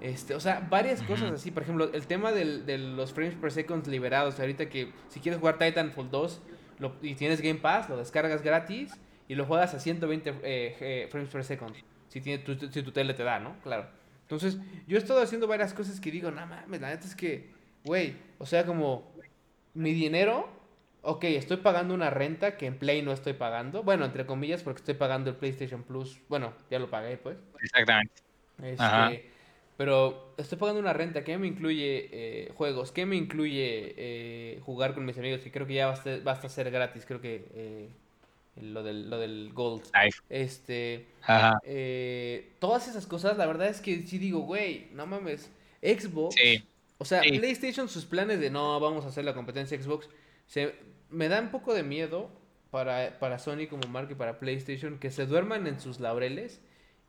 S1: este, o sea, varias cosas así. Por ejemplo, el tema del- de los frames per second liberados. Ahorita que si quieres jugar Titanfall 2 lo- y tienes Game Pass, lo descargas gratis y lo juegas a 120 eh, eh, frames per second. Si, tiene, tu, si tu tele te da, ¿no? Claro. Entonces, yo he estado haciendo varias cosas que digo, no mames, la neta es que, güey, o sea, como mi dinero, ok, estoy pagando una renta que en Play no estoy pagando. Bueno, entre comillas, porque estoy pagando el PlayStation Plus. Bueno, ya lo pagué, pues.
S2: Exactamente.
S1: Este. Pero estoy pagando una renta que me incluye eh, juegos, que me incluye eh, jugar con mis amigos, que creo que ya basta, basta ser gratis, creo que eh, lo, del, lo del Gold. Este,
S2: Ajá.
S1: eh, todas esas cosas, la verdad es que sí digo, güey, no mames, Xbox,
S2: Sí.
S1: o sea,
S2: sí.
S1: PlayStation sus planes de no, vamos a hacer la competencia Xbox, se, me da un poco de miedo para, para Sony como marca y para PlayStation que se duerman en sus laureles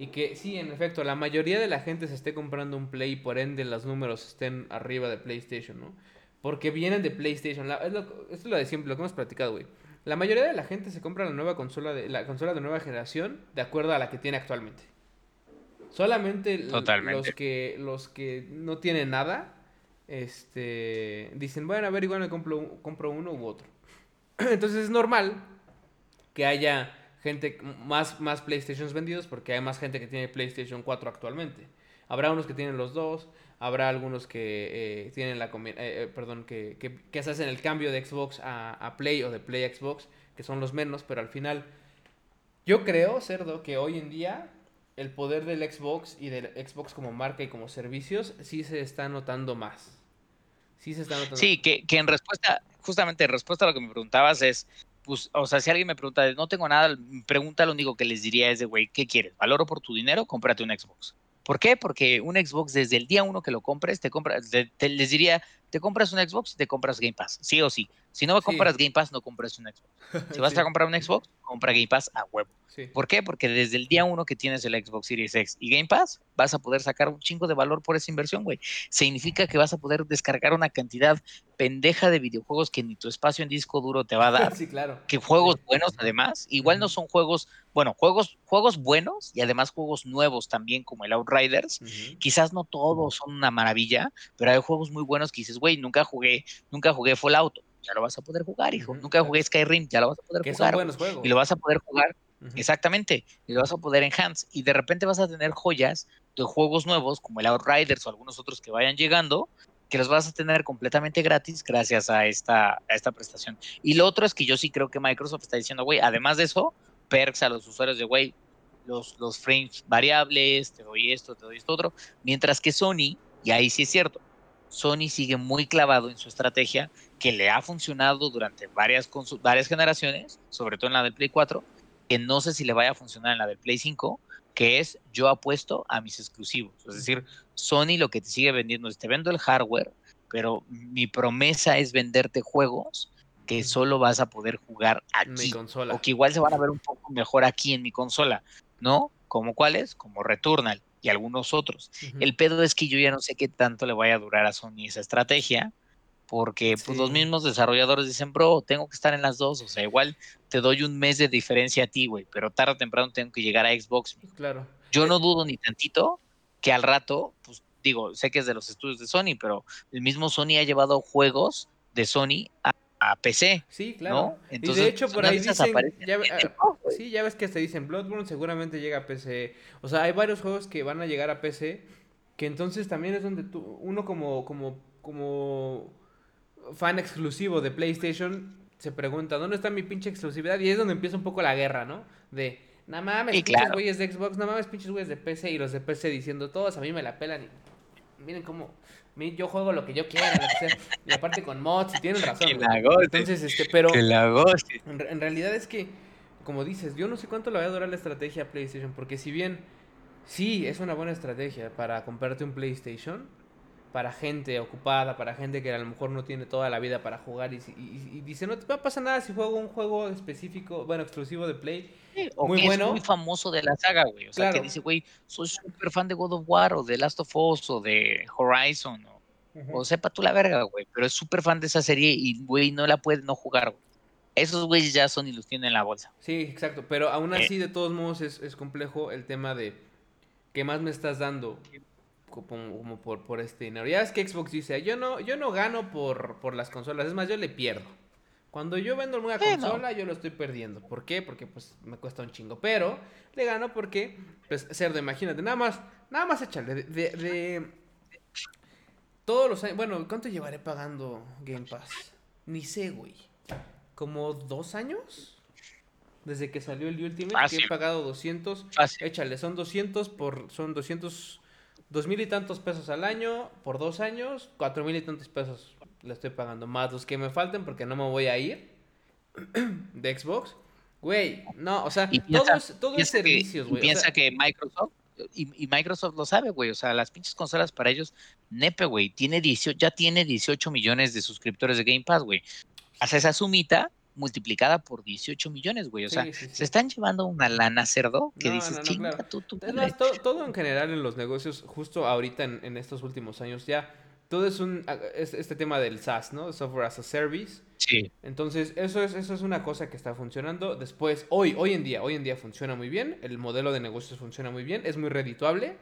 S1: y que sí, en efecto, la mayoría de la gente se esté comprando un Play y por ende los números estén arriba de PlayStation, ¿no? Porque vienen de PlayStation. La- es lo, esto es lo de siempre, lo que hemos platicado, güey. La mayoría de la gente se compra la nueva consola de la consola de nueva generación de acuerdo a la que tiene actualmente. Solamente
S2: Totalmente.
S1: los que los que no tienen nada este dicen, bueno, a ver, igual me compro, compro uno u otro. Entonces es normal que haya gente más, más PlayStations vendidos porque hay más gente que tiene PlayStation 4 actualmente. Habrá unos que tienen los dos, habrá algunos que eh, tienen la eh, eh, perdón, que, que, que hacen el cambio de Xbox a, a Play o de Play Xbox, que son los menos, pero al final yo creo, Cerdo, que hoy en día el poder del Xbox y del Xbox como marca y como servicios sí se está notando más. Sí se está.
S2: Sí, que, que en respuesta, justamente en respuesta a lo que me preguntabas es, pues, o sea, si alguien me pregunta, no tengo nada, pregunta, lo único que les diría es de, güey, ¿qué quieres? ¿Valoro por tu dinero? Cómprate un Xbox. ¿Por qué? Porque un Xbox desde el día uno que lo compres, te compra, te- te- les diría, te compras un Xbox te compras Game Pass, sí o sí. Si no compras Game Pass, no compras un Xbox. Si vas a comprar un Xbox, compra Game Pass a huevo. ¿Por qué? Porque desde el día uno que tienes el Xbox Series X y Game Pass, vas a poder sacar un chingo de valor por esa inversión, güey. Significa que vas a poder descargar una cantidad pendeja de videojuegos que ni tu espacio en disco duro te va a dar.
S1: Sí, claro.
S2: Que juegos buenos, además. Igual no son juegos, bueno, juegos, juegos buenos y además juegos nuevos también, como el Outriders. Quizás no todos son una maravilla, pero hay juegos muy buenos que dices, güey, nunca jugué, nunca jugué Fallout ya lo vas a poder jugar, hijo. Nunca jugué Skyrim, ya lo vas a poder
S1: que
S2: jugar.
S1: Son buenos juegos.
S2: Y lo vas a poder jugar, exactamente, y lo vas a poder enhance. Y de repente vas a tener joyas de juegos nuevos, como el Outriders o algunos otros que vayan llegando, que los vas a tener completamente gratis gracias a esta, a esta prestación. Y lo otro es que yo sí creo que Microsoft está diciendo, güey, además de eso, perks a los usuarios de, güey, los, los frames variables, te doy esto, te doy esto otro, mientras que Sony, y ahí sí es cierto, Sony sigue muy clavado en su estrategia que le ha funcionado durante varias, varias generaciones, sobre todo en la del Play 4, que no sé si le vaya a funcionar en la del Play 5, que es yo apuesto a mis exclusivos. Es decir, Sony lo que te sigue vendiendo es te vendo el hardware, pero mi promesa es venderte juegos que solo vas a poder jugar aquí.
S1: consola.
S2: O que igual se van a ver un poco mejor aquí en mi consola, ¿no? ¿Como cuáles? Como Returnal y algunos otros. El pedo es que yo ya no sé qué tanto le vaya a durar a Sony esa estrategia, porque pues, los mismos desarrolladores dicen, bro, tengo que estar en las dos, o sea, igual te doy un mes de diferencia a ti, güey, pero tarde o temprano tengo que llegar a Xbox.
S1: Claro.
S2: Yo no dudo ni tantito que al rato, pues digo, sé que es de los estudios de Sony, pero el mismo Sony ha llevado juegos de Sony a, PC.
S1: Sí, claro.
S2: Entonces,
S1: y de hecho, por ahí dicen, ya, ah, sí, ya ves que se dicen, Bloodborne seguramente llega a PC. O sea, hay varios juegos que van a llegar a PC, que entonces también es donde tú, uno como, como, como fan exclusivo de PlayStation se pregunta, ¿dónde está mi pinche exclusividad? Y es donde empieza un poco la guerra, ¿no? De, no mames, pinches güeyes de Xbox, no mames, pinches güeyes de PC y los de PC diciendo, todos a mí me la pelan y miren cómo yo juego lo que yo quiera, y aparte con mods, y tienen razón. Entonces, este, pero en, en, realidad es que, como dices, yo no sé cuánto le va a durar la estrategia a PlayStation, porque si bien sí es una buena estrategia para comprarte un PlayStation, para gente ocupada, para gente que a lo mejor no tiene toda la vida para jugar y, dice, no te pasa nada si juego un juego específico, bueno, exclusivo de Play. muy bueno.
S2: Es muy famoso de la saga, güey. O sea, que dice, güey, soy súper fan de God of War o de Last of Us o de Horizon o, sepa tú la verga, güey. Pero es súper fan de esa serie y, güey, no la puede no jugar, güey. Esos güeyes ya son y los tienen en la bolsa.
S1: Sí, exacto. Pero aún así, eh. de todos modos, es, es complejo el tema de ¿qué más me estás dando? Como, por, por este dinero. Ya es que Xbox dice, yo no, yo no gano por, por las consolas, es más, yo le pierdo. Cuando yo vendo una consola, yo lo estoy perdiendo. ¿Por qué? Porque pues me cuesta un chingo. Pero le gano porque, pues, cerdo, imagínate, nada más, nada más échale. De, de, todos los años, bueno, ¿cuánto llevaré pagando Game Pass? Ni sé, güey. ¿Como dos años? Desde que salió el Ultimate, que he pagado 200. Échale, son 200 por, son 200 dos mil y tantos pesos al año por dos años, cuatro mil y tantos pesos le estoy pagando, más los que me falten porque no me voy a ir de Xbox. Güey, no, o sea, todo es, servicios, güey.
S2: Piensa que Microsoft, y, Microsoft lo sabe, güey, o sea, las pinches consolas para ellos, nepe, güey, tiene 18, ya tiene 18 millones de suscriptores de Game Pass, güey. Hace esa sumita multiplicada por 18 millones, güey. O sea, se están llevando una lana cerdo que dices, chinga, tú, tú,
S1: todo, en general en los negocios, justo ahorita en, estos últimos años ya, todo es un, este tema del SaaS, ¿no? Software as a Service.
S2: Sí.
S1: Entonces, eso es, eso es una cosa que está funcionando. Después, hoy, hoy en día, hoy en día funciona muy bien. El modelo de negocios funciona muy bien. Es muy redituable.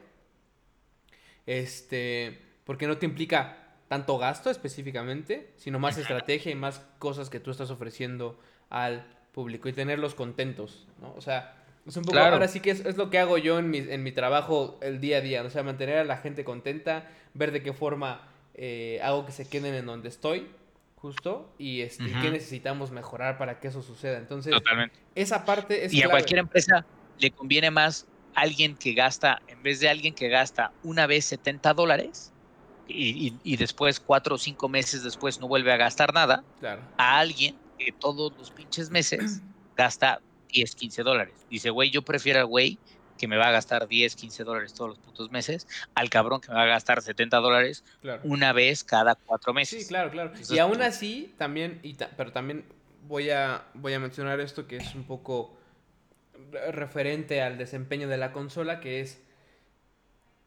S1: Este, porque no te implica tanto gasto específicamente, sino más estrategia y más cosas que tú estás ofreciendo al público y tenerlos contentos, ¿no? O sea, es un poco, ahora sí que es, lo que hago yo en mi, en mi trabajo el día a día, o sea, mantener a la gente contenta, ver de qué forma eh, hago que se queden en donde estoy, justo, y este, qué necesitamos mejorar para que eso suceda. Entonces, esa parte es...
S2: Y a cualquier empresa le conviene más alguien que gasta, en vez de alguien que gasta una vez 70 dólares, y, después, cuatro o cinco meses después, no vuelve a gastar nada, a alguien que todos los pinches meses gasta 10, 15 dólares. Dice, güey, yo prefiero al güey que me va a gastar 10, 15 dólares todos los putos meses, al cabrón que me va a gastar 70 dólares una vez cada cuatro meses.
S1: Sí, claro, claro. y aún pues así, también, y pero también voy a, voy a mencionar esto que es un poco referente al desempeño de la consola, que es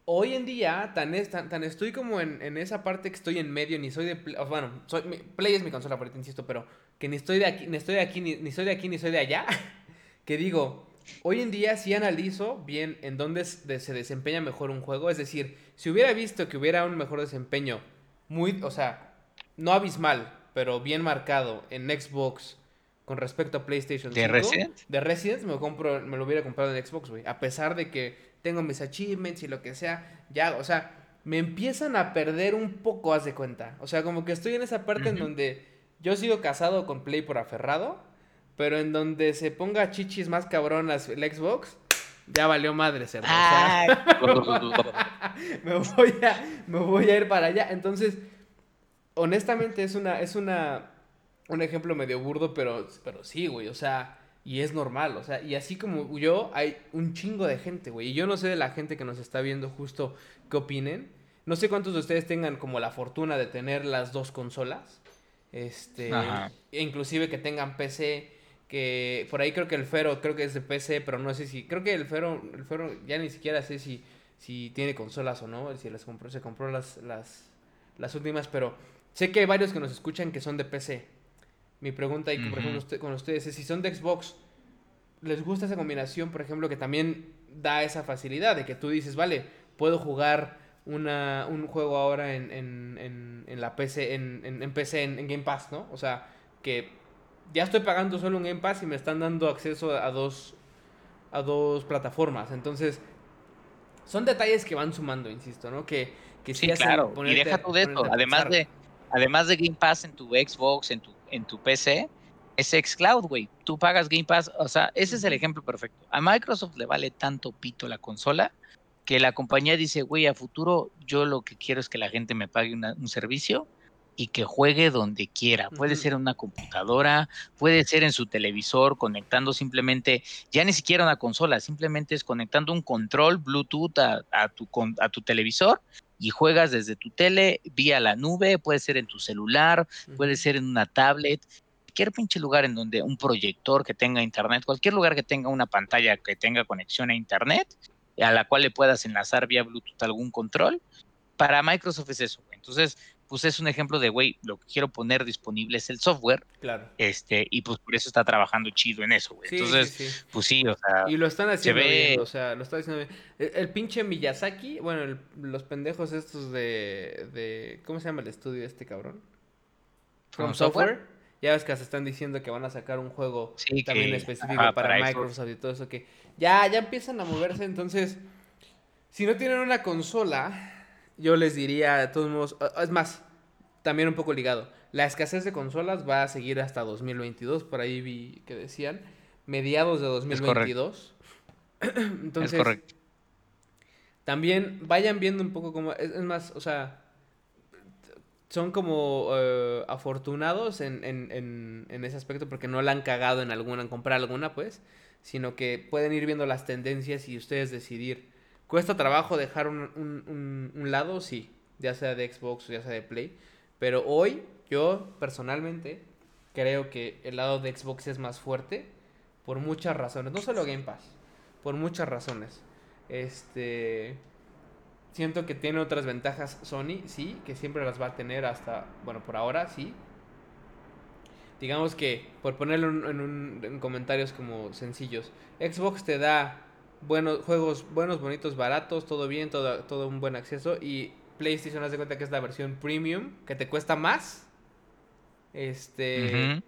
S1: hoy en día, tan, tan, estoy como en, esa parte que estoy en medio, ni soy de... bueno, soy, Play es mi consola ahorita, insisto, pero que ni estoy de aquí, ni estoy de aquí, ni, soy de aquí, ni soy de allá. que digo, hoy en día sí analizo bien en dónde se desempeña mejor un juego. Es decir, si hubiera visto que hubiera un mejor desempeño, muy, o sea, no abismal, pero bien marcado en Xbox con respecto a PlayStation 5.
S2: ¿De Resident?
S1: De Resident me, compro, me lo hubiera comprado en Xbox, güey. A pesar de que tengo mis achievements y lo que sea, ya, o sea, me empiezan a perder un poco, haz de cuenta. O sea, como que estoy en esa parte en donde yo sigo casado con Play por aferrado, pero en donde se ponga chichis más cabronas el Xbox, ya valió madre, cerdo. me, voy a, me voy a ir para allá. Entonces, honestamente es una, es una, un ejemplo medio burdo, pero, pero sí, güey, o sea y es normal, o sea, y así como yo, hay un chingo de gente, güey. Y yo no sé de la gente que nos está viendo justo qué opinen. No sé cuántos de ustedes tengan como la fortuna de tener las dos consolas. Este, e inclusive que tengan PC, que por ahí creo que el Fero, creo que es de PC, pero no sé si, creo que el Fero, el Fero ya ni siquiera sé si, si tiene consolas o no, si las compró, se compró las, las, las últimas, pero sé que hay varios que nos escuchan que son de PC. Mi pregunta, y por ejemplo, con ustedes es si son de Xbox, ¿les gusta esa combinación, por ejemplo, que también da esa facilidad de que tú dices, vale, puedo jugar una, un juego ahora en, en, en, la PC, en, en, PC, en, Game Pass, ¿no? O sea, que ya estoy pagando solo un Game Pass y me están dando acceso a dos, a dos plataformas. Entonces, son detalles que van sumando, insisto, ¿no? Que, que
S2: sí, claro. Y deja tú de esto, además de, además de Game Pass en tu Xbox, en tu en tu PC es xCloud, güey. Tú pagas Game Pass, o sea, ese es el ejemplo perfecto. A Microsoft le vale tanto pito la consola que la compañía dice, güey, a futuro yo lo que quiero es que la gente me pague un servicio y que juegue donde quiera. Puede ser en una computadora, puede ser en su televisor, conectando simplemente, ya ni siquiera una consola, simplemente es conectando un control Bluetooth a, tu, a tu televisor y juegas desde tu tele vía la nube, puede ser en tu celular, puede ser en una tablet, cualquier pinche lugar en donde un proyector que tenga internet, cualquier lugar que tenga una pantalla que tenga conexión a internet, a la cual le puedas enlazar vía Bluetooth algún control. Para Microsoft es eso. Entonces, pues es un ejemplo de, güey, lo que quiero poner disponible es el software.
S1: Claro.
S2: Este, y pues por eso está trabajando chido en eso, güey. Entonces, pues sí, o sea.
S1: Y lo están haciendo bien, o sea, lo está haciendo bien. El, pinche Miyazaki, bueno, los pendejos estos de, de. ¿Cómo se llama el estudio este cabrón?
S2: From, software?
S1: Ya ves que se están diciendo que van a sacar un juego también específico para, Microsoft y todo eso que ya, ya empiezan a moverse, entonces. Si no tienen una consola, yo les diría de todos modos, es más, también un poco ligado. La escasez de consolas va a seguir hasta 2022, por ahí vi que decían, mediados de 2022. Entonces, es correcto. También vayan viendo un poco como, es, más, o sea, son como eh, afortunados en, en, en, ese aspecto porque no la han cagado en alguna, en comprar alguna, pues, sino que pueden ir viendo las tendencias y ustedes decidir Cuesta trabajo dejar un, lado, sí, ya sea de Xbox o ya sea de Play. Pero hoy, yo personalmente creo que el lado de Xbox es más fuerte por muchas razones. No solo Game Pass, por muchas razones. Este. Siento que tiene otras ventajas Sony, sí, que siempre las va a tener hasta, bueno, por ahora sí. Digamos que, por ponerlo en, en comentarios como sencillos, Xbox te da buenos juegos, buenos, bonitos, baratos, todo bien, todo, todo un buen acceso. Y PlayStation, haz de cuenta que es la versión premium, que te cuesta más. Este.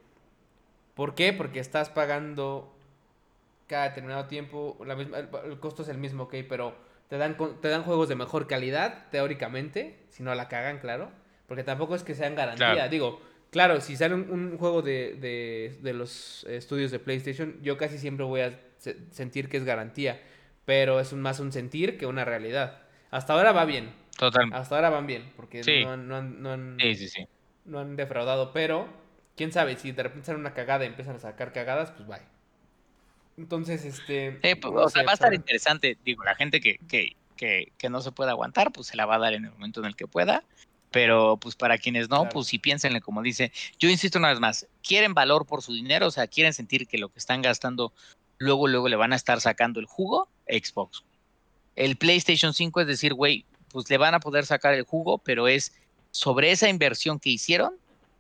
S1: ¿Por qué? Porque estás pagando cada determinado tiempo. La misma, el, costo es el mismo, ok, pero te dan, te dan juegos de mejor calidad, teóricamente. Si no la cagan, claro. Porque tampoco es que sean garantía. Digo, claro, si sale un, juego de, de, de los estudios de PlayStation, yo casi siempre voy a sentir que es garantía, pero es más un sentir que una realidad. Hasta ahora va bien.
S2: Totalmente.
S1: Hasta ahora van bien, porque no, han, no, han, no, han, no han defraudado, pero quién sabe, si de repente sale una cagada y empiezan a sacar cagadas, pues bye. Entonces, este.
S2: Eh, pues, o sea, va a estar interesante. Digo, la gente que, que, que, que, no se pueda aguantar, pues se la va a dar en el momento en el que pueda. Pero, pues para quienes no, pues sí piénsenle, como dice. Yo insisto una vez más, quieren valor por su dinero, o sea, quieren sentir que lo que están gastando, luego, luego le van a estar sacando el jugo, Xbox. El PlayStation 5 es decir, güey, pues le van a poder sacar el jugo, pero es sobre esa inversión que hicieron,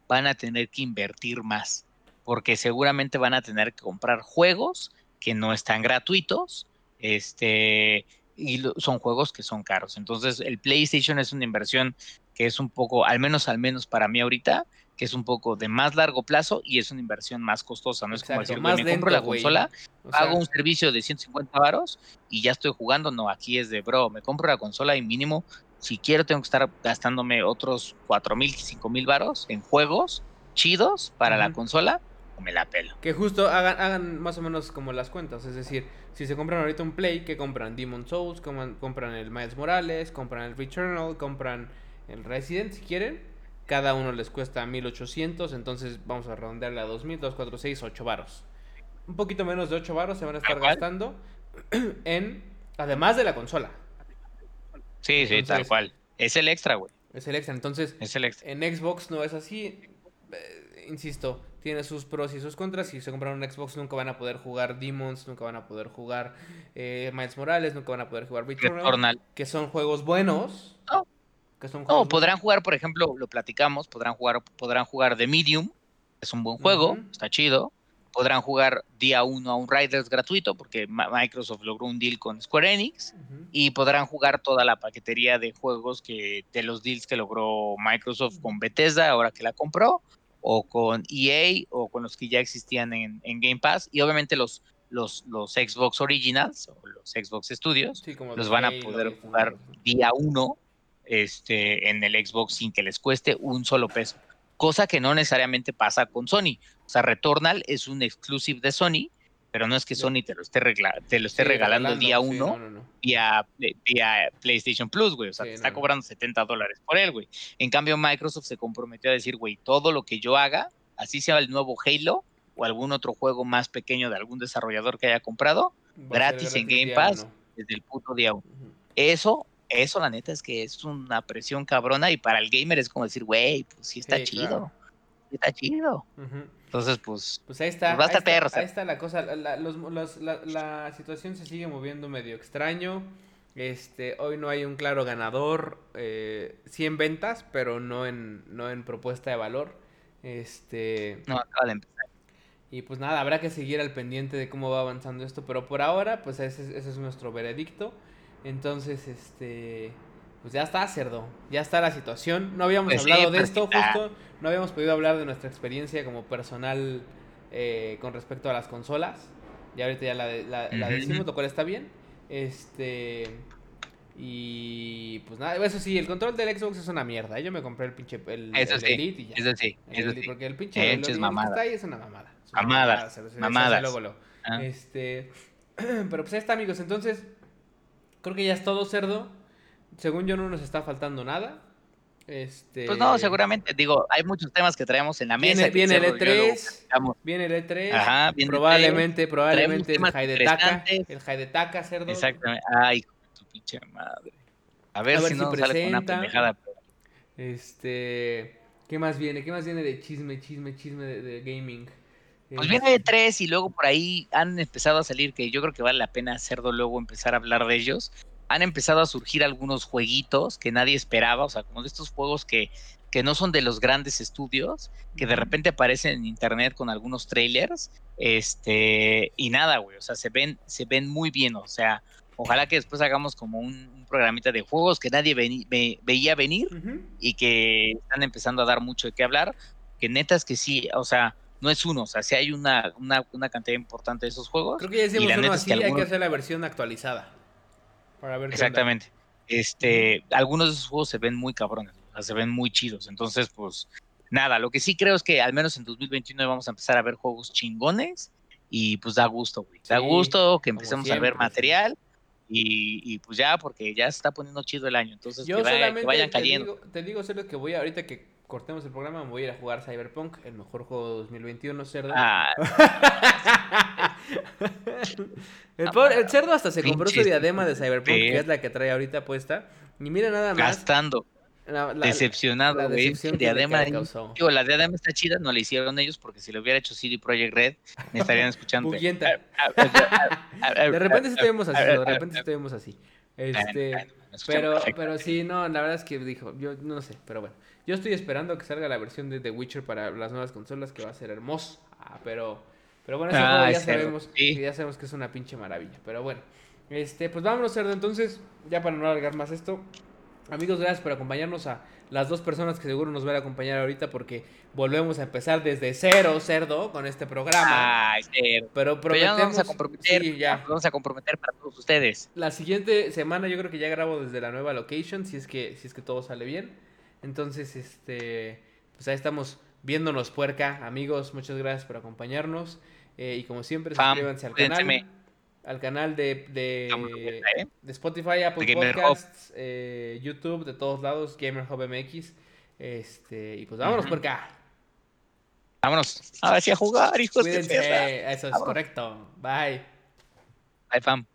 S2: van a tener que invertir más, porque seguramente van a tener que comprar juegos que no están gratuitos, este, y son juegos que son caros. Entonces, el PlayStation es una inversión que es un poco, al menos, al menos para mí ahorita, que es un poco de más largo plazo y es una inversión más costosa. No es como decir, me compro la consola, hago un servicio de 150 varos y ya estoy jugando. No, aquí es de, bro, me compro la consola y mínimo, si quiero, tengo que estar gastándome otros 4 mil, 5 mil varos en juegos chidos para la consola o me la pelo.
S1: Que justo hagan, hagan más o menos como las cuentas. Es decir, si se compran ahorita un Play, que compran Demon Souls, compran el Miles Morales, compran el Returnal, compran el Resident si quieren. Cada uno les cuesta 1800, entonces vamos a redondearle a 2000, 2, 4, 6, 8 varos. Un poquito menos de 8 varos se van a estar gastando en, además de la consola.
S2: Sí, sí, tal cual. Es el extra, güey.
S1: Es el extra, entonces
S2: es el extra.
S1: en Xbox no es así. Eh, insisto, tiene sus pros y sus contras. Si se compran un Xbox nunca van a poder jugar Demons, nunca van a poder jugar eh, Miles Morales, nunca van a poder jugar Returnal, que son juegos buenos.
S2: No, podrán jugar, por ejemplo, lo platicamos, podrán jugar, podrán jugar The Medium, es un buen juego, está chido. Podrán jugar día uno a un Riders gratuito, porque Microsoft logró un deal con Square Enix, y podrán jugar toda la paquetería de juegos que, de los deals que logró Microsoft con Bethesda, ahora que la compró, o con EA, o con los que ya existían en, Game Pass, y obviamente los, los, los Xbox Originals, o los Xbox Studios, los van a poder jugar día uno este, en el Xbox sin que les cueste un solo peso. Cosa que no necesariamente pasa con Sony. O sea, Returnal es un exclusive de Sony, pero no es que Sony te lo esté, te lo esté regalando, día uno Vía, PlayStation Plus, güey. O sea, te está cobrando 70 dólares por él, güey. En cambio, Microsoft se comprometió a decir, güey, todo lo que yo haga, así sea el nuevo Halo o algún otro juego más pequeño de algún desarrollador que haya comprado, gratis, en Game Pass desde el puto día uno. Eso eso la neta es que es una presión cabrona y para el gamer es como decir, güey, pues sí está chido. Está chido. Entonces, pues,
S1: pues ahí está. Pues ahí, está la cosa. La, la, situación se sigue moviendo medio extraño. Este, hoy no hay un claro ganador. Eh, sí en ventas, pero no en, no en propuesta de valor. Este.
S2: No, acaba de empezar.
S1: Y pues nada, habrá que seguir al pendiente de cómo va avanzando esto. Pero por ahora, pues ese, ese es nuestro veredicto. Entonces, este, pues ya está, cerdo. Ya está la situación. No habíamos pues hablado de esto, justo. No habíamos podido hablar de nuestra experiencia como personal eh, con respecto a las consolas. Y ahorita ya la, la, decimos, lo cual está bien. Este. Y pues nada, eso sí, el control del Xbox es una mierda. Yo me compré el pinche el,
S2: eso sí,
S1: Elite y ya.
S2: Eso sí,
S1: eso sí. Porque el pinche el,
S2: es mamada.
S1: está ahí es una mamada.
S2: mamada. Mamada.
S1: Ah. Este, pero pues ahí está, amigos. Entonces, Creo que ya es todo, cerdo. Según yo no nos está faltando nada. Este...
S2: Pues no, seguramente. Digo, hay muchos temas que traemos en la mesa.
S1: Viene, el E3. Viene el E3. Ajá, viene probablemente, probablemente el High de Taca. El High de Taca, cerdo.
S2: Exactamente. Ay, tu pinche madre. A ver, si, no sale con una pendejada.
S1: Este. ¿Qué más viene? ¿Qué más viene de chisme, chisme, chisme de gaming?
S2: Pues viene de tres y luego por ahí han empezado a salir, que yo creo que vale la pena hacerlo luego empezar a hablar de ellos. Han empezado a surgir algunos jueguitos que nadie esperaba, o sea, como de estos juegos que, que no son de los grandes estudios, que de repente aparecen en internet con algunos trailers, este, y nada, güey, o sea, se ven, se ven muy bien, o sea, ojalá que después hagamos como un, programita de juegos que nadie veía venir y que están empezando a dar mucho de qué hablar, que neta es que sí, o sea, no es uno, o sea, si hay una, una, cantidad importante de esos juegos.
S1: Creo que ya decimos uno así, hay que hacer la versión actualizada. Para ver
S2: Exactamente. Este, algunos de esos juegos se ven muy cabrones, o sea, se ven muy chidos. Entonces, pues, nada, lo que sí creo es que al menos en 2021 vamos a empezar a ver juegos chingones y pues da gusto, güey. Da gusto que empecemos a ver material. Y, pues ya, porque ya se está poniendo chido el año. Entonces, que, vayan cayendo.
S1: Te digo, te digo, que voy ahorita que cortemos el programa, me voy a ir a jugar Cyberpunk, el mejor juego de 2021, cerdo.
S2: Ah,
S1: el, pobre- el cerdo hasta se compró su diadema de Cyberpunk, que es la que trae ahorita puesta. Y mira nada más.
S2: gastando,
S1: la- la-
S2: decepcionado,
S1: la
S2: güey. Diadema, digo, la diadema está chida, no la hicieron ellos porque si lo hubiera hecho CD Projekt Red, me estarían escuchando. De
S1: repente sí estuvimos así, de repente sí estuvimos así. Este, pero, pero sí, no, la verdad es que dijo, yo no sé, pero bueno. Yo estoy esperando que salga la versión de The Witcher para las nuevas consolas, que va a ser hermoso. Ah, pero, pero bueno,
S2: Ah,
S1: ya sabemos,
S2: sí.
S1: que ya sabemos que es una pinche maravilla. Pero bueno, este, pues vámonos, cerdo. Entonces, ya para no alargar más esto, amigos, gracias por acompañarnos a las dos personas que seguro nos van a acompañar ahorita, porque volvemos a empezar desde cero, cerdo, con este programa.
S2: Ay, cerdo.
S1: pero
S2: Pero ya nos vamos a comprometer,
S1: sí, ya.
S2: nos vamos a comprometer para todos ustedes.
S1: La siguiente semana yo creo que ya grabo desde la nueva location, si es que, si es que todo sale bien. Entonces, este, pues ahí estamos viéndonos puerca, amigos, muchas gracias por acompañarnos. Eh, y como siempre,
S2: Pam,
S1: suscríbanse al canal. Al canal de, de,
S2: ¿eh?
S1: de Spotify, Apple
S2: De.
S1: Podcasts, eh, YouTube, de todos lados, Gamer Hub MX. Este, y pues vámonos puerca.
S2: Vámonos. Ahora sí a jugar, hijos de.
S1: Cuídense, eso es
S2: Vámonos.
S1: correcto. Bye.
S2: Bye, fam.